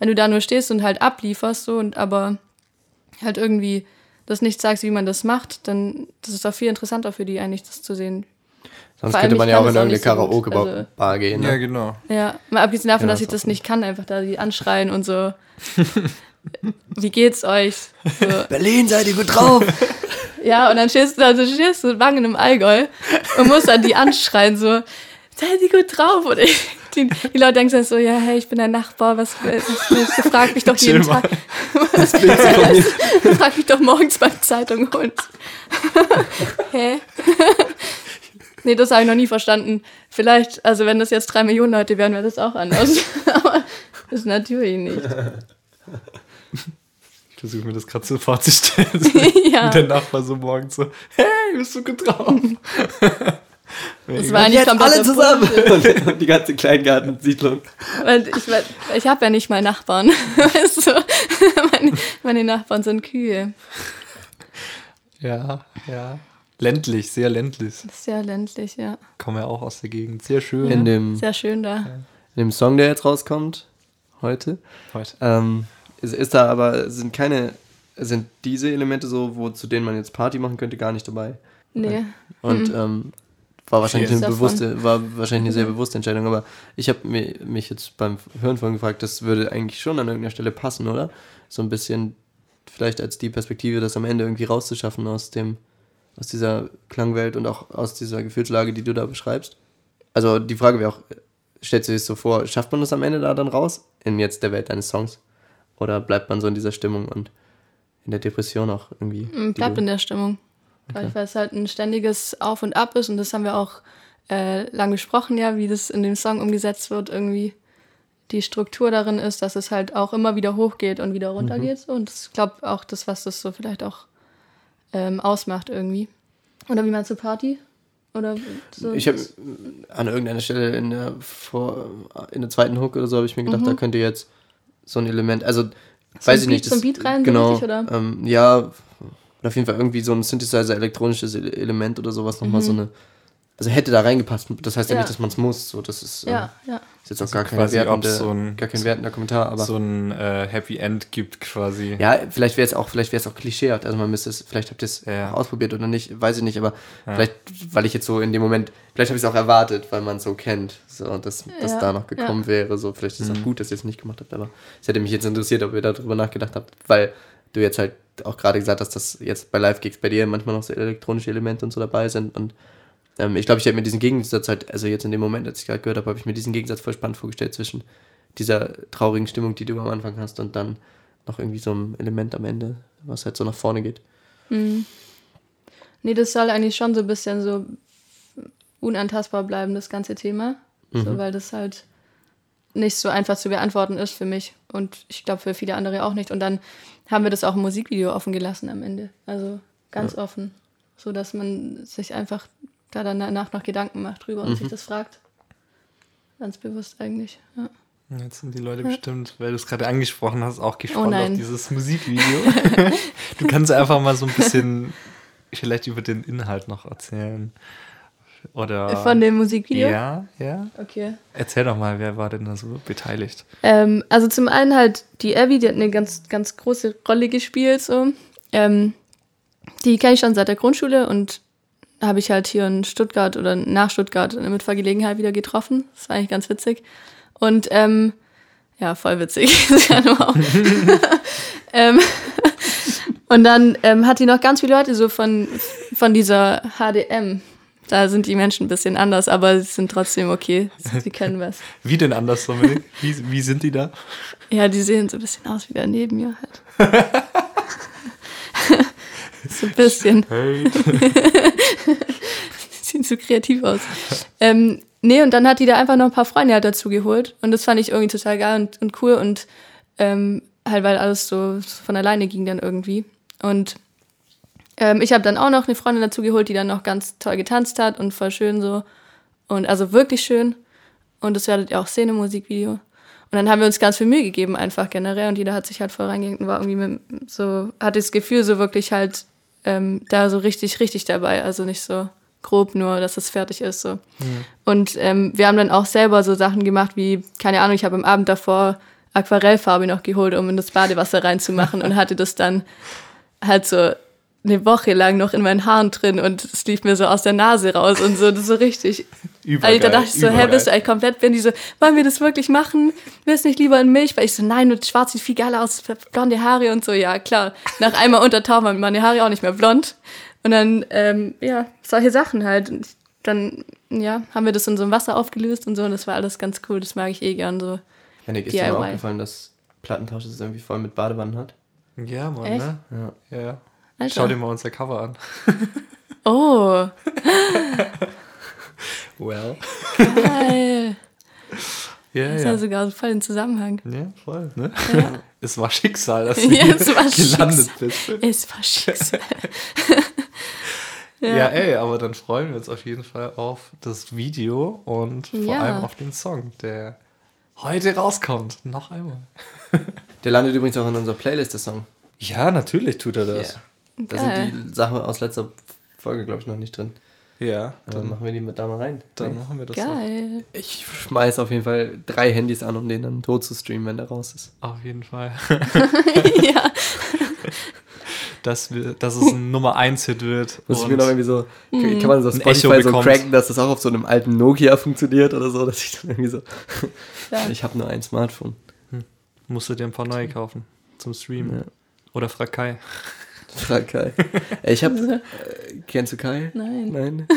[SPEAKER 1] Wenn du da nur stehst und halt ablieferst so und aber halt irgendwie das nicht sagst, wie man das macht, dann das ist doch viel interessanter für die eigentlich, das zu sehen.
[SPEAKER 2] Sonst könnte man ja auch in irgendeine
[SPEAKER 1] nicht so.
[SPEAKER 2] Karaoke-Bar
[SPEAKER 1] Also-
[SPEAKER 2] gehen.
[SPEAKER 3] Ja,
[SPEAKER 2] Ne?
[SPEAKER 3] genau.
[SPEAKER 1] Ja, mal abgesehen davon,
[SPEAKER 2] Ja,
[SPEAKER 1] dass
[SPEAKER 2] das
[SPEAKER 1] ich das nicht kann, einfach da die anschreien und so. wie geht's euch? So.
[SPEAKER 2] Berlin, seid ihr gut drauf?
[SPEAKER 1] Ja, und dann stehst du da, du stehst du Wangen im Allgäu und musst dann die anschreien, so, seid ihr gut drauf? Und ich, die, die Leute denken so, ja, hey, ich bin dein Nachbar, was, was, was frag mich doch jeden
[SPEAKER 3] Chill mal.
[SPEAKER 1] Tag. frag mich doch morgens beim Zeitung holen. Hä? Nee, das habe ich noch nie verstanden. Vielleicht, also wenn das jetzt drei Millionen Leute wären, wäre das auch anders. Aber das ist natürlich nicht.
[SPEAKER 3] Ich versuche mir das gerade so vorzustellen.
[SPEAKER 1] Ja.
[SPEAKER 3] Und der Nachbar so morgens so, hey, bist du gut drauf?
[SPEAKER 1] Das war
[SPEAKER 2] Jetzt
[SPEAKER 1] komplett
[SPEAKER 2] alle zusammen. Und, und die ganze Kleingartensiedlung.
[SPEAKER 1] Weil ich ich habe ja nicht mal Nachbarn. Weißt du? meine, meine Nachbarn sind Kühe.
[SPEAKER 3] ja, ja. Ländlich, sehr ländlich.
[SPEAKER 1] Sehr ländlich, ja.
[SPEAKER 3] Komme ja auch aus der Gegend. Sehr schön.
[SPEAKER 2] In dem,
[SPEAKER 1] Sehr schön da.
[SPEAKER 2] in dem Song, der jetzt rauskommt, heute,
[SPEAKER 3] Heute.
[SPEAKER 2] ähm, ist, ist da aber, sind keine, sind diese Elemente so, wo, zu denen man jetzt Party machen könnte, gar nicht dabei.
[SPEAKER 1] Nee.
[SPEAKER 2] Und ähm, war wahrscheinlich eine bewusste, war wahrscheinlich eine sehr bewusste Entscheidung, aber ich habe mich, mich jetzt beim Hören vorhin gefragt, das würde eigentlich schon an irgendeiner Stelle passen, oder? So ein bisschen vielleicht als die Perspektive, das am Ende irgendwie rauszuschaffen aus dem, aus dieser Klangwelt und auch aus dieser Gefühlslage, die du da beschreibst. Also die Frage wäre auch, stellst du dir das so vor, schafft man das am Ende da dann raus? In jetzt der Welt deines Songs? Oder bleibt man so in dieser Stimmung und in der Depression auch irgendwie?
[SPEAKER 1] Mm, Bleibt in der Stimmung. Weil es halt ein ständiges Auf und Ab ist und das haben wir auch äh, lang besprochen, ja, wie das in dem Song umgesetzt wird, irgendwie die Struktur darin ist, dass es halt auch immer wieder hochgeht und wieder runtergeht. So. Und ich glaube auch das, was das so vielleicht auch ähm, ausmacht irgendwie. Oder wie meinst du Party? Oder so?
[SPEAKER 2] Ich habe an irgendeiner Stelle in der, vor, in der zweiten Hook oder so habe ich mir gedacht, da könnte jetzt so ein Element, also weiß ich
[SPEAKER 1] ein
[SPEAKER 2] nicht.
[SPEAKER 1] Beat- so ein Beat rein, so
[SPEAKER 2] genau,
[SPEAKER 1] richtig, oder?
[SPEAKER 2] Ähm, ja, oder auf jeden Fall irgendwie so ein Synthesizer, elektronisches Ele- Element oder sowas, nochmal so eine, also hätte da reingepasst. Das heißt ja,
[SPEAKER 1] Mhm. Ja.
[SPEAKER 2] nicht, dass man es muss, so, das ist,
[SPEAKER 1] ja,
[SPEAKER 2] ähm,
[SPEAKER 1] ja.
[SPEAKER 2] ist jetzt auch gar kein,
[SPEAKER 3] ob's so ein-
[SPEAKER 2] gar kein wertender Kommentar, aber
[SPEAKER 3] so ein äh, Happy End gibt quasi.
[SPEAKER 2] ja, vielleicht wäre es auch, vielleicht wäre es auch klischeehaft. Also man müsste es, vielleicht habt ihr es
[SPEAKER 3] Ja.
[SPEAKER 2] ausprobiert oder nicht, weiß ich nicht, aber vielleicht, weil ich jetzt so in dem Moment, vielleicht habe ich es auch erwartet, weil man es so kennt, so dass das da noch gekommen wäre. So, vielleicht ist es auch gut, dass ihr es nicht gemacht habt, aber es hätte mich jetzt interessiert, ob ihr darüber nachgedacht habt, weil du jetzt halt auch gerade gesagt hast, dass jetzt bei Live-Gigs bei dir manchmal noch so elektronische Elemente und so dabei sind und ähm, ich glaube, ich hätte mir diesen Gegensatz halt, also jetzt in dem Moment, als ich gerade gehört habe, habe ich mir diesen Gegensatz voll spannend vorgestellt zwischen dieser traurigen Stimmung, die du am Anfang hast und dann noch irgendwie so ein Element am Ende, was halt so nach vorne geht.
[SPEAKER 1] Nee, das soll eigentlich schon so ein bisschen so unantastbar bleiben, das ganze Thema. So, weil das halt nicht so einfach zu beantworten ist für mich. Und ich glaube für viele andere auch nicht. Und dann haben wir das auch im Musikvideo offen gelassen am Ende. Also ganz offen. So dass man sich einfach da danach noch Gedanken macht drüber und sich das fragt. Ganz bewusst eigentlich. Ja.
[SPEAKER 3] Jetzt sind die Leute bestimmt, weil du es gerade angesprochen hast, auch gespannt
[SPEAKER 1] Oh
[SPEAKER 3] auf dieses Musikvideo. du kannst einfach mal so ein bisschen vielleicht über den Inhalt noch erzählen. Oder
[SPEAKER 1] Von dem Musikvideo?
[SPEAKER 3] Ja, ja.
[SPEAKER 1] Okay.
[SPEAKER 3] Erzähl doch mal, wer war denn da so beteiligt?
[SPEAKER 1] Ähm, also zum einen halt die Abby, die hat eine ganz, ganz große Rolle gespielt. So. Ähm, die kenne ich schon seit der Grundschule und habe ich halt hier in Stuttgart oder nach Stuttgart in der Mitfahrgelegenheit wieder getroffen. Das war eigentlich ganz witzig. Und ähm, ja, voll witzig. ähm, und dann ähm, hat die noch ganz viele Leute so von, von dieser HDM. Da sind die Menschen ein bisschen anders, aber sie sind trotzdem okay. Sie können was.
[SPEAKER 3] Wie denn anders, Dominik? Wie, wie sind die da?
[SPEAKER 1] Ja, die sehen so ein bisschen aus wie der neben mir halt. So ein bisschen.
[SPEAKER 3] Hey.
[SPEAKER 1] Sieht so kreativ aus. Ähm, nee, und dann hat die da einfach noch ein paar Freunde halt dazu geholt. Und das fand ich irgendwie total geil und, und cool. Und ähm, halt weil alles so von alleine ging dann irgendwie. Und ähm, ich habe dann auch noch eine Freundin dazu geholt, die dann noch ganz toll getanzt hat und voll schön so. Und also wirklich schön. Und das werdet ihr auch sehen im Musikvideo. Und dann haben wir uns ganz viel Mühe gegeben, einfach generell. Und jeder hat sich halt voll reingehängt und war irgendwie mit, so, hat das Gefühl, so wirklich halt ähm, da so richtig, richtig dabei. Also nicht so grob nur, dass es fertig ist. So. Und ähm, wir haben dann auch selber so Sachen gemacht, wie, keine Ahnung, ich habe am Abend davor Aquarellfarbe noch geholt, um in das Badewasser reinzumachen und hatte das dann halt so eine Woche lang noch in meinen Haaren drin und es lief mir so aus der Nase raus und so, das ist so richtig.
[SPEAKER 3] Übergeil,
[SPEAKER 1] Also da dachte ich so, hä, bist du eigentlich komplett, wenn die so, wollen wir das wirklich machen? Willst du nicht lieber in Milch? Weil ich so, nein, und schwarz sieht viel geiler aus, blonde Haare und so, ja, klar. Nach einmal untertauchen waren meine Haare auch nicht mehr blond. Und dann, ähm, ja, solche Sachen halt. Und dann, ja, haben wir das in so einem Wasser aufgelöst und so und das war alles ganz cool, das mag ich eh gern so.
[SPEAKER 2] Janik, ist dir mal
[SPEAKER 1] DIY.
[SPEAKER 2] aufgefallen, dass Plattentausch es irgendwie voll mit Badewannen hat?
[SPEAKER 3] Ja, Mann,
[SPEAKER 1] Echt?
[SPEAKER 3] ne?
[SPEAKER 2] Ja.
[SPEAKER 3] Ja.
[SPEAKER 1] Alter.
[SPEAKER 3] Schau dir mal unser Cover an.
[SPEAKER 1] Oh,
[SPEAKER 3] Well.
[SPEAKER 1] geil.
[SPEAKER 3] Ja,
[SPEAKER 1] Das ist
[SPEAKER 3] ja.
[SPEAKER 1] ja sogar voll im Zusammenhang.
[SPEAKER 3] Ja, voll, ne? Es war Schicksal, dass du
[SPEAKER 1] Ja,
[SPEAKER 3] hier
[SPEAKER 1] es war
[SPEAKER 3] gelandet
[SPEAKER 1] Schicksal.
[SPEAKER 3] bist.
[SPEAKER 1] Es war Schicksal.
[SPEAKER 3] Ja. ey, aber dann freuen wir uns auf jeden Fall auf das Video und vor
[SPEAKER 1] Ja.
[SPEAKER 3] allem auf den Song, der heute rauskommt. Noch einmal.
[SPEAKER 2] Der landet übrigens auch in unserer Playlist, der Song.
[SPEAKER 3] Ja, natürlich tut er das.
[SPEAKER 2] Ja. Da
[SPEAKER 1] Geil.
[SPEAKER 2] sind die Sachen aus letzter Folge, glaube ich, noch nicht drin.
[SPEAKER 3] Ja,
[SPEAKER 2] Dann
[SPEAKER 3] dann,
[SPEAKER 2] machen wir die mit da mal rein.
[SPEAKER 3] dann machen wir das so.
[SPEAKER 1] Geil.
[SPEAKER 2] Ich schmeiß auf jeden Fall drei Handys an, um den dann tot zu streamen, wenn der raus ist.
[SPEAKER 3] Auf jeden Fall.
[SPEAKER 1] ja.
[SPEAKER 3] Dass, wir, dass es ein Nummer 1 Hit wird.
[SPEAKER 2] Muss ich mir noch irgendwie so,
[SPEAKER 1] Mhm.
[SPEAKER 2] kann man so auf Spotify so cracken, dass das auch auf so einem alten Nokia funktioniert oder so, dass ich dann irgendwie so,
[SPEAKER 1] Ja.
[SPEAKER 2] ich habe nur ein Smartphone.
[SPEAKER 3] musst du dir ein paar neue kaufen zum Streamen.
[SPEAKER 2] Ja.
[SPEAKER 3] Oder frag Kai.
[SPEAKER 2] Frag Kai. Ich hab, äh, kennst du Kai?
[SPEAKER 1] Nein.
[SPEAKER 2] Nein?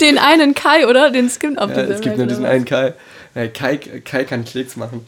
[SPEAKER 1] Den einen Kai, oder? Den es gibt auf
[SPEAKER 2] Ja,
[SPEAKER 1] dieser
[SPEAKER 2] es gibt nur diesen einen Kai. Ja, Kai. Kai kann Klicks machen.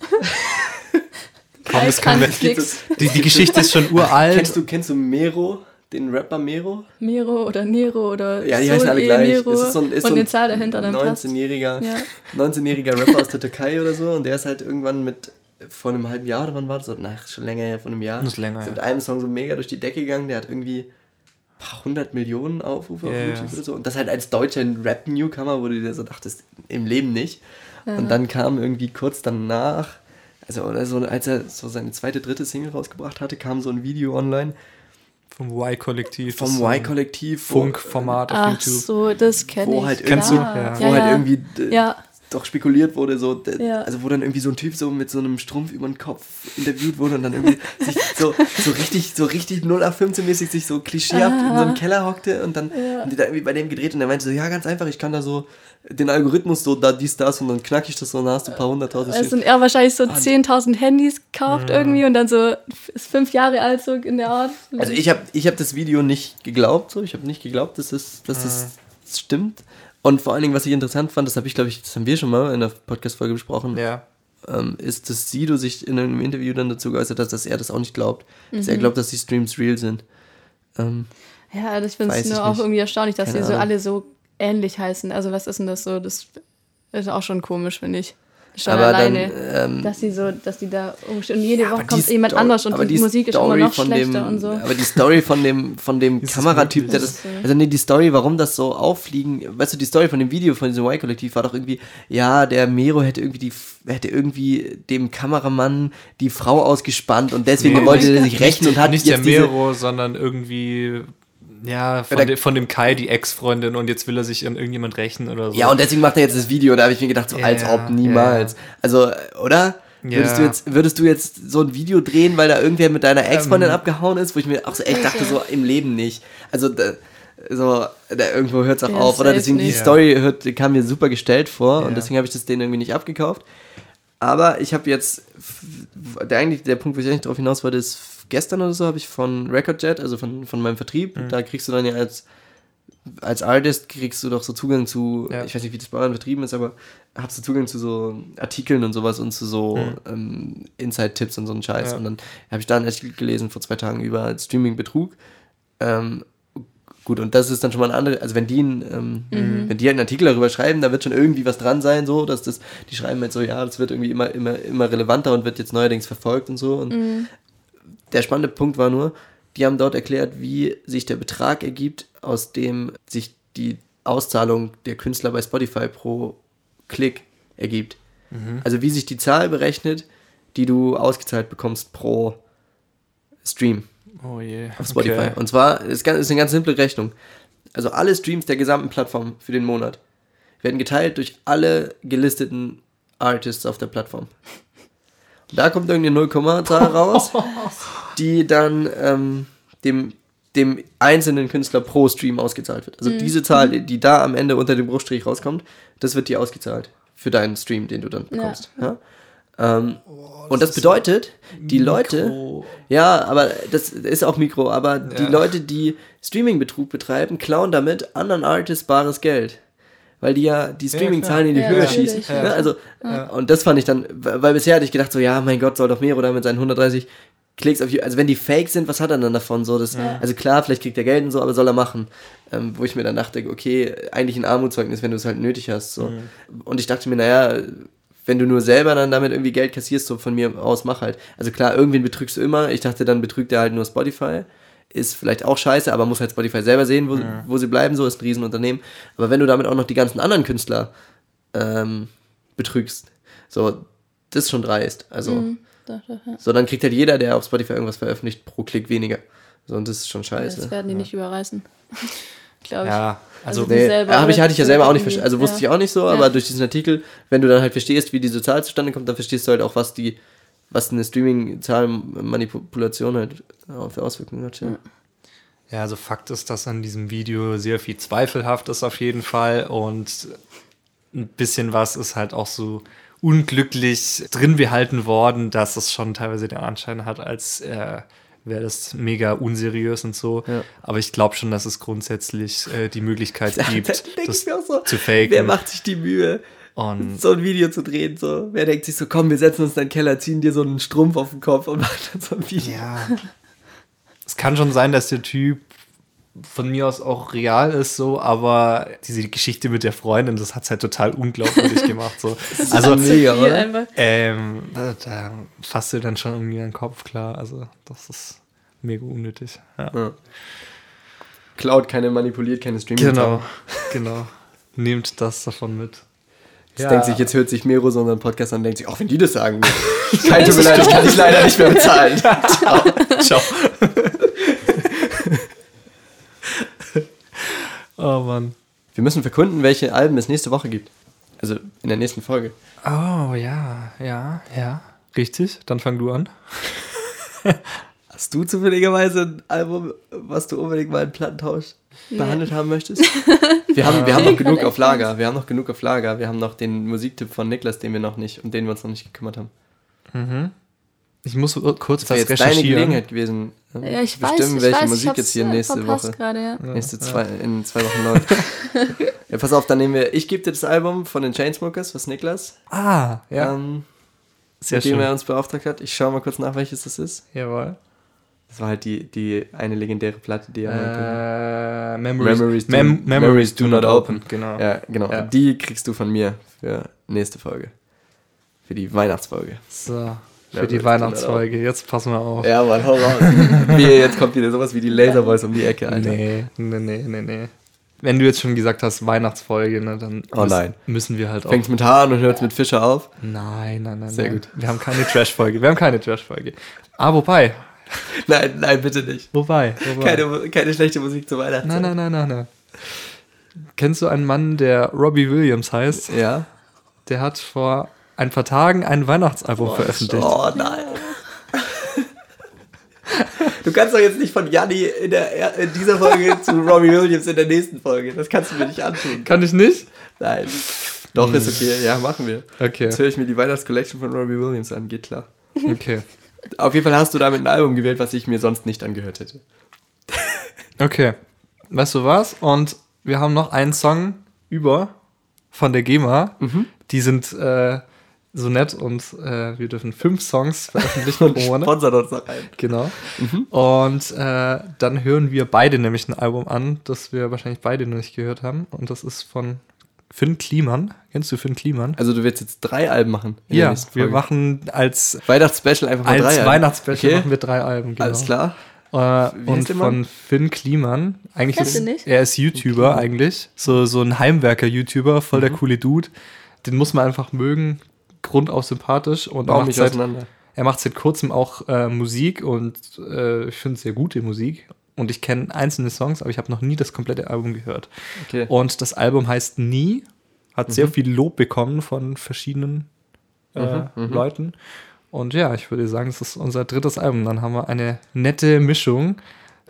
[SPEAKER 3] Komm,
[SPEAKER 1] Kai
[SPEAKER 3] das
[SPEAKER 1] kann
[SPEAKER 3] wir.
[SPEAKER 1] Klicks.
[SPEAKER 3] Die, die Geschichte ist schon uralt.
[SPEAKER 2] Kennst du, kennst du Mero? Den Rapper Mero?
[SPEAKER 1] Miro oder Nero oder
[SPEAKER 2] Ja, die
[SPEAKER 1] Sol
[SPEAKER 2] heißen alle
[SPEAKER 1] E
[SPEAKER 2] gleich.
[SPEAKER 1] Nero
[SPEAKER 2] Es ist so ein, ist
[SPEAKER 1] und
[SPEAKER 2] so
[SPEAKER 1] eine
[SPEAKER 2] ein
[SPEAKER 1] Zahl dahinter, dann passt.
[SPEAKER 2] 19-jähriger
[SPEAKER 1] Ja.
[SPEAKER 2] 19-jähriger Rapper aus der Türkei oder so und der ist halt irgendwann mit vor einem halben Jahr oder wann war das? Oder, Nach schon länger her, vor einem Jahr.
[SPEAKER 3] Das ist länger,
[SPEAKER 2] Ist
[SPEAKER 3] ja.
[SPEAKER 2] mit einem Song so mega durch die Decke gegangen. Der hat irgendwie ein paar hundert Millionen Aufrufe
[SPEAKER 3] Ja,
[SPEAKER 2] auf
[SPEAKER 3] ja.
[SPEAKER 2] YouTube oder so. Und das halt als deutscher Rap-Newcomer, wo du dir so dachtest, im Leben nicht. Und dann kam irgendwie kurz danach, also oder so, als er so seine zweite, dritte Single rausgebracht hatte, kam so ein Video online
[SPEAKER 3] Vom Y-Kollektiv.
[SPEAKER 2] vom Y-Kollektiv.
[SPEAKER 3] Funkformat auf
[SPEAKER 1] Ach
[SPEAKER 3] YouTube.
[SPEAKER 1] so, das kenne ich.
[SPEAKER 2] halt
[SPEAKER 3] Kennst du?
[SPEAKER 1] Ja.
[SPEAKER 3] Ja.
[SPEAKER 2] wo
[SPEAKER 1] Ja,
[SPEAKER 2] halt
[SPEAKER 1] ja.
[SPEAKER 2] irgendwie d-
[SPEAKER 1] Ja.
[SPEAKER 2] Doch spekuliert wurde, so,
[SPEAKER 1] Ja.
[SPEAKER 2] also wo dann irgendwie so ein Typ so mit so einem Strumpf über den Kopf interviewt wurde und dann irgendwie sich so, so richtig, so richtig 0815-mäßig sich so klischeehaft in so einem Keller hockte und dann haben die da irgendwie bei dem gedreht und der meinte so, ja, ganz einfach, ich kann da so den Algorithmus so da dies, das und dann knack ich das so und dann hast du ein paar hunderttausend
[SPEAKER 1] Es
[SPEAKER 2] Stück.
[SPEAKER 1] sind er wahrscheinlich so 10.000 Handys gekauft irgendwie und dann so ist fünf Jahre alt so in der Art.
[SPEAKER 2] Also ich habe ich hab das Video nicht geglaubt, so. Ich habe nicht geglaubt, dass das, dass das stimmt. Und vor allen Dingen, was ich interessant fand, das habe ich, glaube ich, das haben wir schon mal in der Podcast-Folge besprochen,
[SPEAKER 3] Ja.
[SPEAKER 2] ähm, ist, dass Sido sich in einem Interview dann dazu geäußert hat, dass er das auch nicht glaubt. Dass
[SPEAKER 1] Mhm.
[SPEAKER 2] er glaubt, dass die Streams real sind. Ähm,
[SPEAKER 1] Ja, also ich finde
[SPEAKER 2] ich
[SPEAKER 1] nur auch
[SPEAKER 2] nicht.
[SPEAKER 1] irgendwie erstaunlich, dass
[SPEAKER 2] Keine
[SPEAKER 1] die so
[SPEAKER 2] Ahnung.
[SPEAKER 1] alle so ähnlich heißen. Also was ist denn das so? Das ist auch schon komisch, finde ich. Schon
[SPEAKER 2] aber
[SPEAKER 1] alleine.
[SPEAKER 2] dann, ähm,
[SPEAKER 1] dass die so, dass die da umstehen. Und jede
[SPEAKER 2] aber
[SPEAKER 1] Woche
[SPEAKER 2] die
[SPEAKER 1] kommt jemand
[SPEAKER 2] Sto-
[SPEAKER 1] anders und
[SPEAKER 2] aber
[SPEAKER 1] die, Musik ist immer
[SPEAKER 2] Story
[SPEAKER 1] noch
[SPEAKER 2] von
[SPEAKER 1] schlechter
[SPEAKER 2] dem,
[SPEAKER 1] und so.
[SPEAKER 2] Aber die Story von dem, von dem Kameratyp, der das, also nee, die Story, warum das so auffliegen, weißt du, die Story von dem Video von diesem Y-Kollektiv war doch irgendwie, ja, der Mero hätte irgendwie die, hätte irgendwie dem Kameramann die Frau ausgespannt und deswegen
[SPEAKER 3] Nee.
[SPEAKER 2] wollte er sich rächen und hat
[SPEAKER 3] nicht
[SPEAKER 2] jetzt
[SPEAKER 3] der
[SPEAKER 2] diese,
[SPEAKER 3] Mero, sondern irgendwie ja, von,
[SPEAKER 2] der-
[SPEAKER 3] de, von dem Kai, die Ex-Freundin, und jetzt will er sich an irgendjemand rächen oder so.
[SPEAKER 2] Ja, und deswegen macht er jetzt das Video. Da habe ich mir gedacht, so
[SPEAKER 3] Ja,
[SPEAKER 2] als ob
[SPEAKER 3] ja,
[SPEAKER 2] niemals. Also, oder?
[SPEAKER 3] Ja.
[SPEAKER 2] Würdest, du jetzt, würdest du jetzt so ein Video drehen, weil da irgendwer mit deiner Ex-Freundin
[SPEAKER 3] Ähm.
[SPEAKER 2] abgehauen ist, wo ich mir auch so echt dachte, so im Leben nicht. Also, da, so, da irgendwo hört es auch
[SPEAKER 1] Ja,
[SPEAKER 2] auf. Oder deswegen die
[SPEAKER 1] nicht.
[SPEAKER 2] Story hört, kam mir super gestellt vor
[SPEAKER 3] Ja.
[SPEAKER 2] und deswegen habe ich das denen irgendwie nicht abgekauft. Aber ich habe jetzt, der eigentlich der Punkt, wo ich eigentlich drauf hinaus wollte, ist gestern oder so habe ich von Recordjet, also von, von meinem Vertrieb,
[SPEAKER 3] Mhm.
[SPEAKER 2] da kriegst du dann ja als als Artist kriegst du doch so Zugang zu,
[SPEAKER 3] Ja.
[SPEAKER 2] ich weiß nicht, wie das bei euren Betrieben ist, aber hast du Zugang zu so Artikeln und sowas und zu so
[SPEAKER 3] Mhm.
[SPEAKER 2] ähm, Inside-Tipps und so einen Scheiß.
[SPEAKER 3] Ja.
[SPEAKER 2] Und dann habe ich da einen Artikel gelesen vor zwei Tagen über Streaming-Betrug. Ähm, Gut, und das ist dann schon mal ein andere, also wenn die, ein, ähm, wenn die halt einen Artikel darüber schreiben, da wird schon irgendwie was dran sein, so, dass das, die schreiben halt so, ja, das wird irgendwie immer, immer, immer relevanter und wird jetzt neuerdings verfolgt und so. Und der spannende Punkt war nur, die haben dort erklärt, wie sich der Betrag ergibt, aus dem sich die Auszahlung der Künstler bei Spotify pro Klick ergibt. Also wie sich die Zahl berechnet, die du ausgezahlt bekommst pro Stream
[SPEAKER 3] Oh je.
[SPEAKER 2] auf Spotify.
[SPEAKER 3] Okay.
[SPEAKER 2] Und zwar ist, ganz, ist eine ganz simple Rechnung. Also alle Streams der gesamten Plattform für den Monat werden geteilt durch alle gelisteten Artists auf der Plattform. Da kommt irgendeine 0,-Zahl raus, die dann ähm, dem, dem einzelnen Künstler pro Stream ausgezahlt wird. Also diese Zahl, die, die da am Ende unter dem Bruchstrich rauskommt, das wird dir ausgezahlt für deinen Stream, den du dann bekommst. Ja. Ähm, und das bedeutet, die Leute, ja, aber das ist auch Mikro, aber die Leute, die Streaming-Betrug betreiben, klauen damit anderen Artists bares Geld. Weil die ja die Streaming-Zahlen in die
[SPEAKER 1] Ja,
[SPEAKER 2] Höhe
[SPEAKER 1] natürlich.
[SPEAKER 2] schießen.
[SPEAKER 1] Ja.
[SPEAKER 2] Ne? Also, und das fand ich dann, weil bisher hatte ich gedacht, so, ja, mein Gott, soll doch Mero da mit seinen 130 Klicks auf YouTube, also wenn die fake sind, was hat er dann davon? So, das, Also klar, vielleicht kriegt er Geld und so, aber soll er machen. Ähm, wo ich mir dann dachte, okay, eigentlich ein Armutszeugnis, wenn du es halt nötig hast. So. Und ich dachte mir, naja, wenn du nur selber dann damit irgendwie Geld kassierst, so von mir aus, mach halt. Also klar, irgendwen betrügst du immer. Ich dachte, dann betrügt er halt nur Spotify. Ist vielleicht auch scheiße, aber muss halt Spotify selber sehen, wo, wo sie bleiben, so ist ein Riesenunternehmen. Aber wenn du damit auch noch die ganzen anderen Künstler ähm, betrügst, so, das ist schon dreist. Also,
[SPEAKER 1] Doch, doch, ja.
[SPEAKER 2] so, dann kriegt halt jeder, der auf Spotify irgendwas veröffentlicht, pro Klick weniger. So, und das ist schon scheiße.
[SPEAKER 1] Das werden die nicht überreißen. Glaube ich.
[SPEAKER 3] Ja, also,
[SPEAKER 1] die
[SPEAKER 2] Nee,
[SPEAKER 1] selber
[SPEAKER 2] habe ich, hatte ich ja selber auch nicht verstanden. Also wusste
[SPEAKER 1] ja.
[SPEAKER 2] ich auch nicht so, aber durch diesen Artikel, wenn du dann halt verstehst, wie diese Zahl zustande kommt, dann verstehst du halt auch, was die, was eine Streaming-Zahl-Manipulation halt für Auswirkungen hat. Ja.
[SPEAKER 3] ja, also Fakt ist, dass an diesem Video sehr viel zweifelhaft ist auf jeden Fall und ein bisschen was ist halt auch so unglücklich drin behalten worden, dass es schon teilweise den Anschein hat, als äh, wäre das mega unseriös und so.
[SPEAKER 2] Ja.
[SPEAKER 3] Aber ich glaube schon, dass es grundsätzlich äh, die Möglichkeit gibt,
[SPEAKER 2] denk
[SPEAKER 3] das
[SPEAKER 2] so,
[SPEAKER 3] zu faken.
[SPEAKER 2] wer macht sich die Mühe,
[SPEAKER 3] Und
[SPEAKER 2] so ein Video zu drehen? So? Wer denkt sich so, komm, wir setzen uns in den Keller, ziehen dir so einen Strumpf auf den Kopf und machen dann so ein Video.
[SPEAKER 3] Ja. es kann schon sein, dass der Typ von mir aus auch real ist, so, aber diese Geschichte mit der Freundin, das hat es halt total unglaubwürdig gemacht. So. Also,
[SPEAKER 2] mega, oder?
[SPEAKER 3] ähm, da, da fasst du dann schon irgendwie den Kopf klar. Also, das ist mega unnötig. Ja.
[SPEAKER 2] Cloud keine manipuliert, keine streaming
[SPEAKER 3] Genau, genau. Nehmt das davon mit.
[SPEAKER 2] Jetzt denkt sich, jetzt hört sich Mero so unseren Podcast an und denkt sich, auch wenn die das sagen. Kein tut mir leid, das kann ich leider nicht mehr bezahlen.
[SPEAKER 3] Ciao. oh Mann.
[SPEAKER 2] Wir müssen verkunden, welche Alben es nächste Woche gibt. Also in der nächsten Folge.
[SPEAKER 3] Oh, ja, ja, ja. Richtig, dann fang du an.
[SPEAKER 2] Hast du zufälligerweise ein Album, was du unbedingt mal in Plattentausch behandelt haben möchtest? Wir haben, wir haben noch genug auf Lager. Wir haben noch genug auf Lager. Wir haben noch den Musiktipp von Niklas, den wir noch nicht, um den wir uns noch nicht gekümmert haben.
[SPEAKER 3] Ich muss kurz
[SPEAKER 2] Das
[SPEAKER 3] was
[SPEAKER 2] jetzt deine
[SPEAKER 3] recherchieren.
[SPEAKER 2] Gelegenheit gewesen. ne,
[SPEAKER 1] Ja, ich
[SPEAKER 2] zu
[SPEAKER 1] weiß,
[SPEAKER 2] bestimmen,
[SPEAKER 1] ich
[SPEAKER 2] welche
[SPEAKER 1] weiß,
[SPEAKER 2] Musik jetzt hier
[SPEAKER 1] äh,
[SPEAKER 2] nächste Woche.
[SPEAKER 1] Gerade, ja.
[SPEAKER 2] Nächste zwei, in zwei Wochen läuft. ja, pass auf, dann nehmen wir. Ich gebe dir das Album von den Chainsmokers, was Niklas,
[SPEAKER 3] Ah, ja.
[SPEAKER 2] ähm,
[SPEAKER 3] Sehr
[SPEAKER 2] mit dem
[SPEAKER 3] schön.
[SPEAKER 2] er uns beauftragt hat. Ich schaue mal kurz nach, welches das ist.
[SPEAKER 3] Jawohl.
[SPEAKER 2] Das war halt die, die eine legendäre Platte, die er.
[SPEAKER 3] Äh, Memories,
[SPEAKER 2] Memories do-
[SPEAKER 3] Mem
[SPEAKER 2] Memories do not open.
[SPEAKER 3] Genau.
[SPEAKER 2] Ja, genau.
[SPEAKER 3] Ja.
[SPEAKER 2] Die kriegst du von mir für nächste Folge. Für die Weihnachtsfolge.
[SPEAKER 3] So, für die
[SPEAKER 2] das
[SPEAKER 3] Weihnachtsfolge. Jetzt passen wir auf.
[SPEAKER 2] Ja, Mann, hau raus. Wie, jetzt kommt wieder sowas wie die Laserboys um die Ecke, Alter.
[SPEAKER 3] Nee, nee, nee, nee, nee. Wenn du jetzt schon gesagt hast, Weihnachtsfolge, ne, dann
[SPEAKER 2] Oh
[SPEAKER 3] müssen,
[SPEAKER 2] nein.
[SPEAKER 3] müssen wir halt auch.
[SPEAKER 2] Fängt's mit H an und hört's mit Fischer auf.
[SPEAKER 3] Nein, nein, nein.
[SPEAKER 2] Sehr
[SPEAKER 3] nein.
[SPEAKER 2] gut.
[SPEAKER 3] Wir haben keine Trash-Folge. Wir haben keine Trash-Folge. Ah, wobei.
[SPEAKER 2] Nein, nein, bitte nicht.
[SPEAKER 3] Wobei. wobei.
[SPEAKER 2] Keine, keine schlechte Musik zu Weihnachten.
[SPEAKER 3] nein, nein, nein, nein, nein. Kennst du einen Mann, der Robbie Williams heißt?
[SPEAKER 2] Ja.
[SPEAKER 3] Der hat vor ein paar Tagen ein Weihnachtsalbum veröffentlicht.
[SPEAKER 2] Oh nein. Du kannst doch jetzt nicht von Janni in, der, in dieser Folge zu Robbie Williams in der nächsten Folge. Das kannst du mir nicht antun.
[SPEAKER 3] Kann ich nicht?
[SPEAKER 2] Nein. Doch, ist okay. Ja, machen wir.
[SPEAKER 3] Okay.
[SPEAKER 2] Jetzt höre ich mir die Weihnachtscollection von Robbie Williams an. Geht klar.
[SPEAKER 3] Okay.
[SPEAKER 2] Auf jeden Fall hast du damit ein Album gewählt, was ich mir sonst nicht angehört hätte.
[SPEAKER 3] Okay. Weißt du was? Und wir haben noch einen Song über von der GEMA. Die sind äh, so nett und äh, wir dürfen fünf Songs veröffentlichen pro Monat.
[SPEAKER 2] Sponsert uns noch ein.
[SPEAKER 3] Genau. Und äh, dann hören wir beide nämlich ein Album an, das wir wahrscheinlich beide noch nicht gehört haben. Und das ist von Finn Kliman. Kennst du Finn Kliman?
[SPEAKER 2] Also du willst jetzt drei Alben machen?
[SPEAKER 3] Ja, wir machen als,
[SPEAKER 2] Weihnachtsspecial einfach mal
[SPEAKER 3] als
[SPEAKER 2] drei Alben.
[SPEAKER 3] Weihnachtsspecial
[SPEAKER 2] Okay.
[SPEAKER 3] machen wir drei Alben. Genau.
[SPEAKER 2] Alles klar.
[SPEAKER 3] Äh, und von? Finn Kliman. Eigentlich
[SPEAKER 7] Kennst
[SPEAKER 3] ist
[SPEAKER 7] du nicht?
[SPEAKER 3] er ist YouTuber eigentlich. So, so ein Heimwerker-YouTuber, voll
[SPEAKER 2] Mhm.
[SPEAKER 3] der coole Dude. Den muss man einfach mögen. Grundaus sympathisch. Und er
[SPEAKER 2] mich
[SPEAKER 3] seit,
[SPEAKER 2] auseinander.
[SPEAKER 3] er macht seit kurzem auch äh, Musik und äh, ich finde sehr gute Musik. Und ich kenne einzelne Songs, aber ich habe noch nie das komplette Album gehört.
[SPEAKER 2] Okay.
[SPEAKER 3] Und das Album heißt Nie, hat
[SPEAKER 2] Mhm.
[SPEAKER 3] sehr viel Lob bekommen von verschiedenen äh,
[SPEAKER 2] Mhm,
[SPEAKER 3] Leuten. Und ja, ich würde sagen, es ist unser drittes Album. Dann haben wir eine nette Mischung,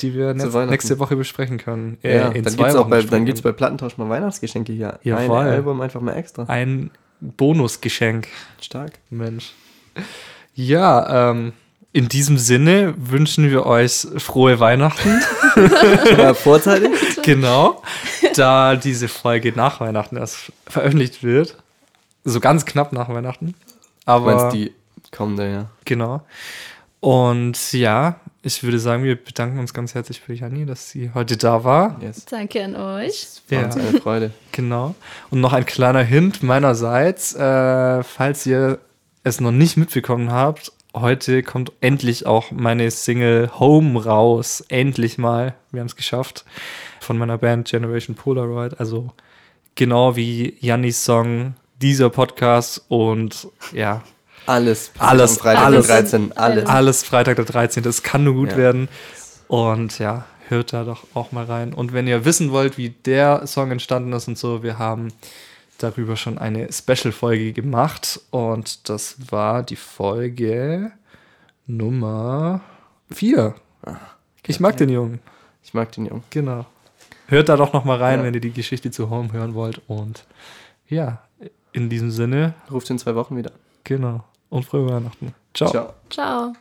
[SPEAKER 3] die wir nächste Woche besprechen können. Äh,
[SPEAKER 2] ja,
[SPEAKER 3] in
[SPEAKER 2] dann auch
[SPEAKER 3] Wochen
[SPEAKER 2] bei, dann gibt's bei Plattentausch mal Weihnachtsgeschenke hier.
[SPEAKER 3] Ja,
[SPEAKER 2] Ein
[SPEAKER 3] voll.
[SPEAKER 2] Album einfach mal extra.
[SPEAKER 3] ein Bonusgeschenk.
[SPEAKER 2] Stark.
[SPEAKER 3] Mensch. Ja, ähm, in diesem Sinne wünschen wir euch frohe Weihnachten.
[SPEAKER 2] Ja, vorzeitig?
[SPEAKER 3] genau. Da diese Folge nach Weihnachten erst veröffentlicht wird. So ganz knapp nach Weihnachten.
[SPEAKER 2] Du
[SPEAKER 3] Aber
[SPEAKER 2] meinst die kommende, ja.
[SPEAKER 3] genau. Und ja, ich würde sagen, wir bedanken uns ganz herzlich für Janni, dass sie heute da war.
[SPEAKER 2] Yes.
[SPEAKER 7] Danke an euch.
[SPEAKER 2] War
[SPEAKER 3] Ja.
[SPEAKER 2] uns eine Freude.
[SPEAKER 3] Genau. Und noch ein kleiner Hint meinerseits, äh, falls ihr es noch nicht mitbekommen habt, heute kommt endlich auch meine Single Home raus. Endlich mal. Wir haben es geschafft. Von meiner Band Generation Polaroid. Also genau wie Jannis Song, dieser Podcast und ja,
[SPEAKER 2] Alles.
[SPEAKER 3] Alles,
[SPEAKER 2] Freitag,
[SPEAKER 3] alles.
[SPEAKER 2] am 13. Alles.
[SPEAKER 3] alles Freitag der 13. Es kann nur gut
[SPEAKER 2] Ja.
[SPEAKER 3] werden. Und ja, hört da doch auch mal rein. Und wenn ihr wissen wollt, wie der Song entstanden ist und so, wir haben darüber schon eine Special-Folge gemacht. Und das war die Folge Nummer 4. Ich mag den Jungen.
[SPEAKER 2] Ich mag den Jungen.
[SPEAKER 3] Genau. Hört da doch noch mal rein,
[SPEAKER 2] Ja.
[SPEAKER 3] wenn ihr die Geschichte zu Home hören wollt. Und ja, in diesem Sinne,
[SPEAKER 2] Ruft in zwei Wochen wieder.
[SPEAKER 3] genau. Und frohe Weihnachten. Ciao.
[SPEAKER 2] Ciao.
[SPEAKER 7] Ciao.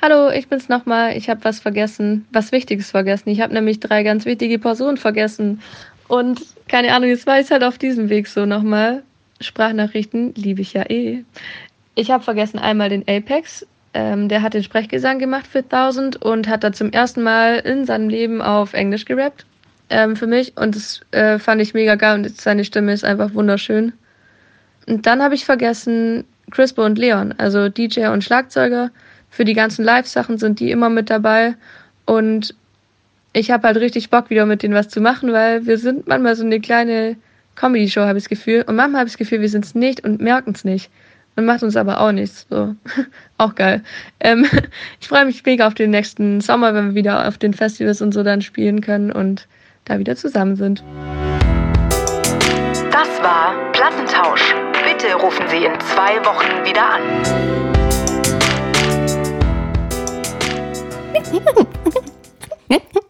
[SPEAKER 1] Hallo, ich bin's nochmal. Ich habe was vergessen, was Wichtiges vergessen. Ich habe nämlich drei ganz wichtige Personen vergessen. Und keine Ahnung, jetzt war ich halt auf diesem Weg so nochmal. Sprachnachrichten liebe ich ja eh. Ich habe vergessen einmal den Apex. Ähm, der hat den Sprechgesang gemacht für 1000 und hat da zum ersten Mal in seinem Leben auf Englisch gerappt. Ähm, für mich. Und das äh, fand ich mega geil und seine Stimme ist einfach wunderschön. Und dann habe ich vergessen Crispo und Leon, also DJ und Schlagzeuger. Für die ganzen Live-Sachen sind die immer mit dabei. Und ich habe halt richtig Bock, wieder mit denen was zu machen, weil wir sind manchmal so eine kleine Comedy-Show, habe ich das Gefühl. Und manchmal habe ich das Gefühl, wir sind es nicht und merken es nicht. Und macht uns aber auch nichts. So. auch geil. Ähm, ich freue mich mega auf den nächsten Sommer, wenn wir wieder auf den Festivals und so dann spielen können und da wieder zusammen sind.
[SPEAKER 6] Das war Plattentausch. Bitte rufen Sie in zwei Wochen wieder an.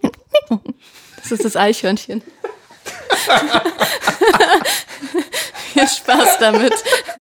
[SPEAKER 7] Das ist das Eichhörnchen. Viel Spaß damit.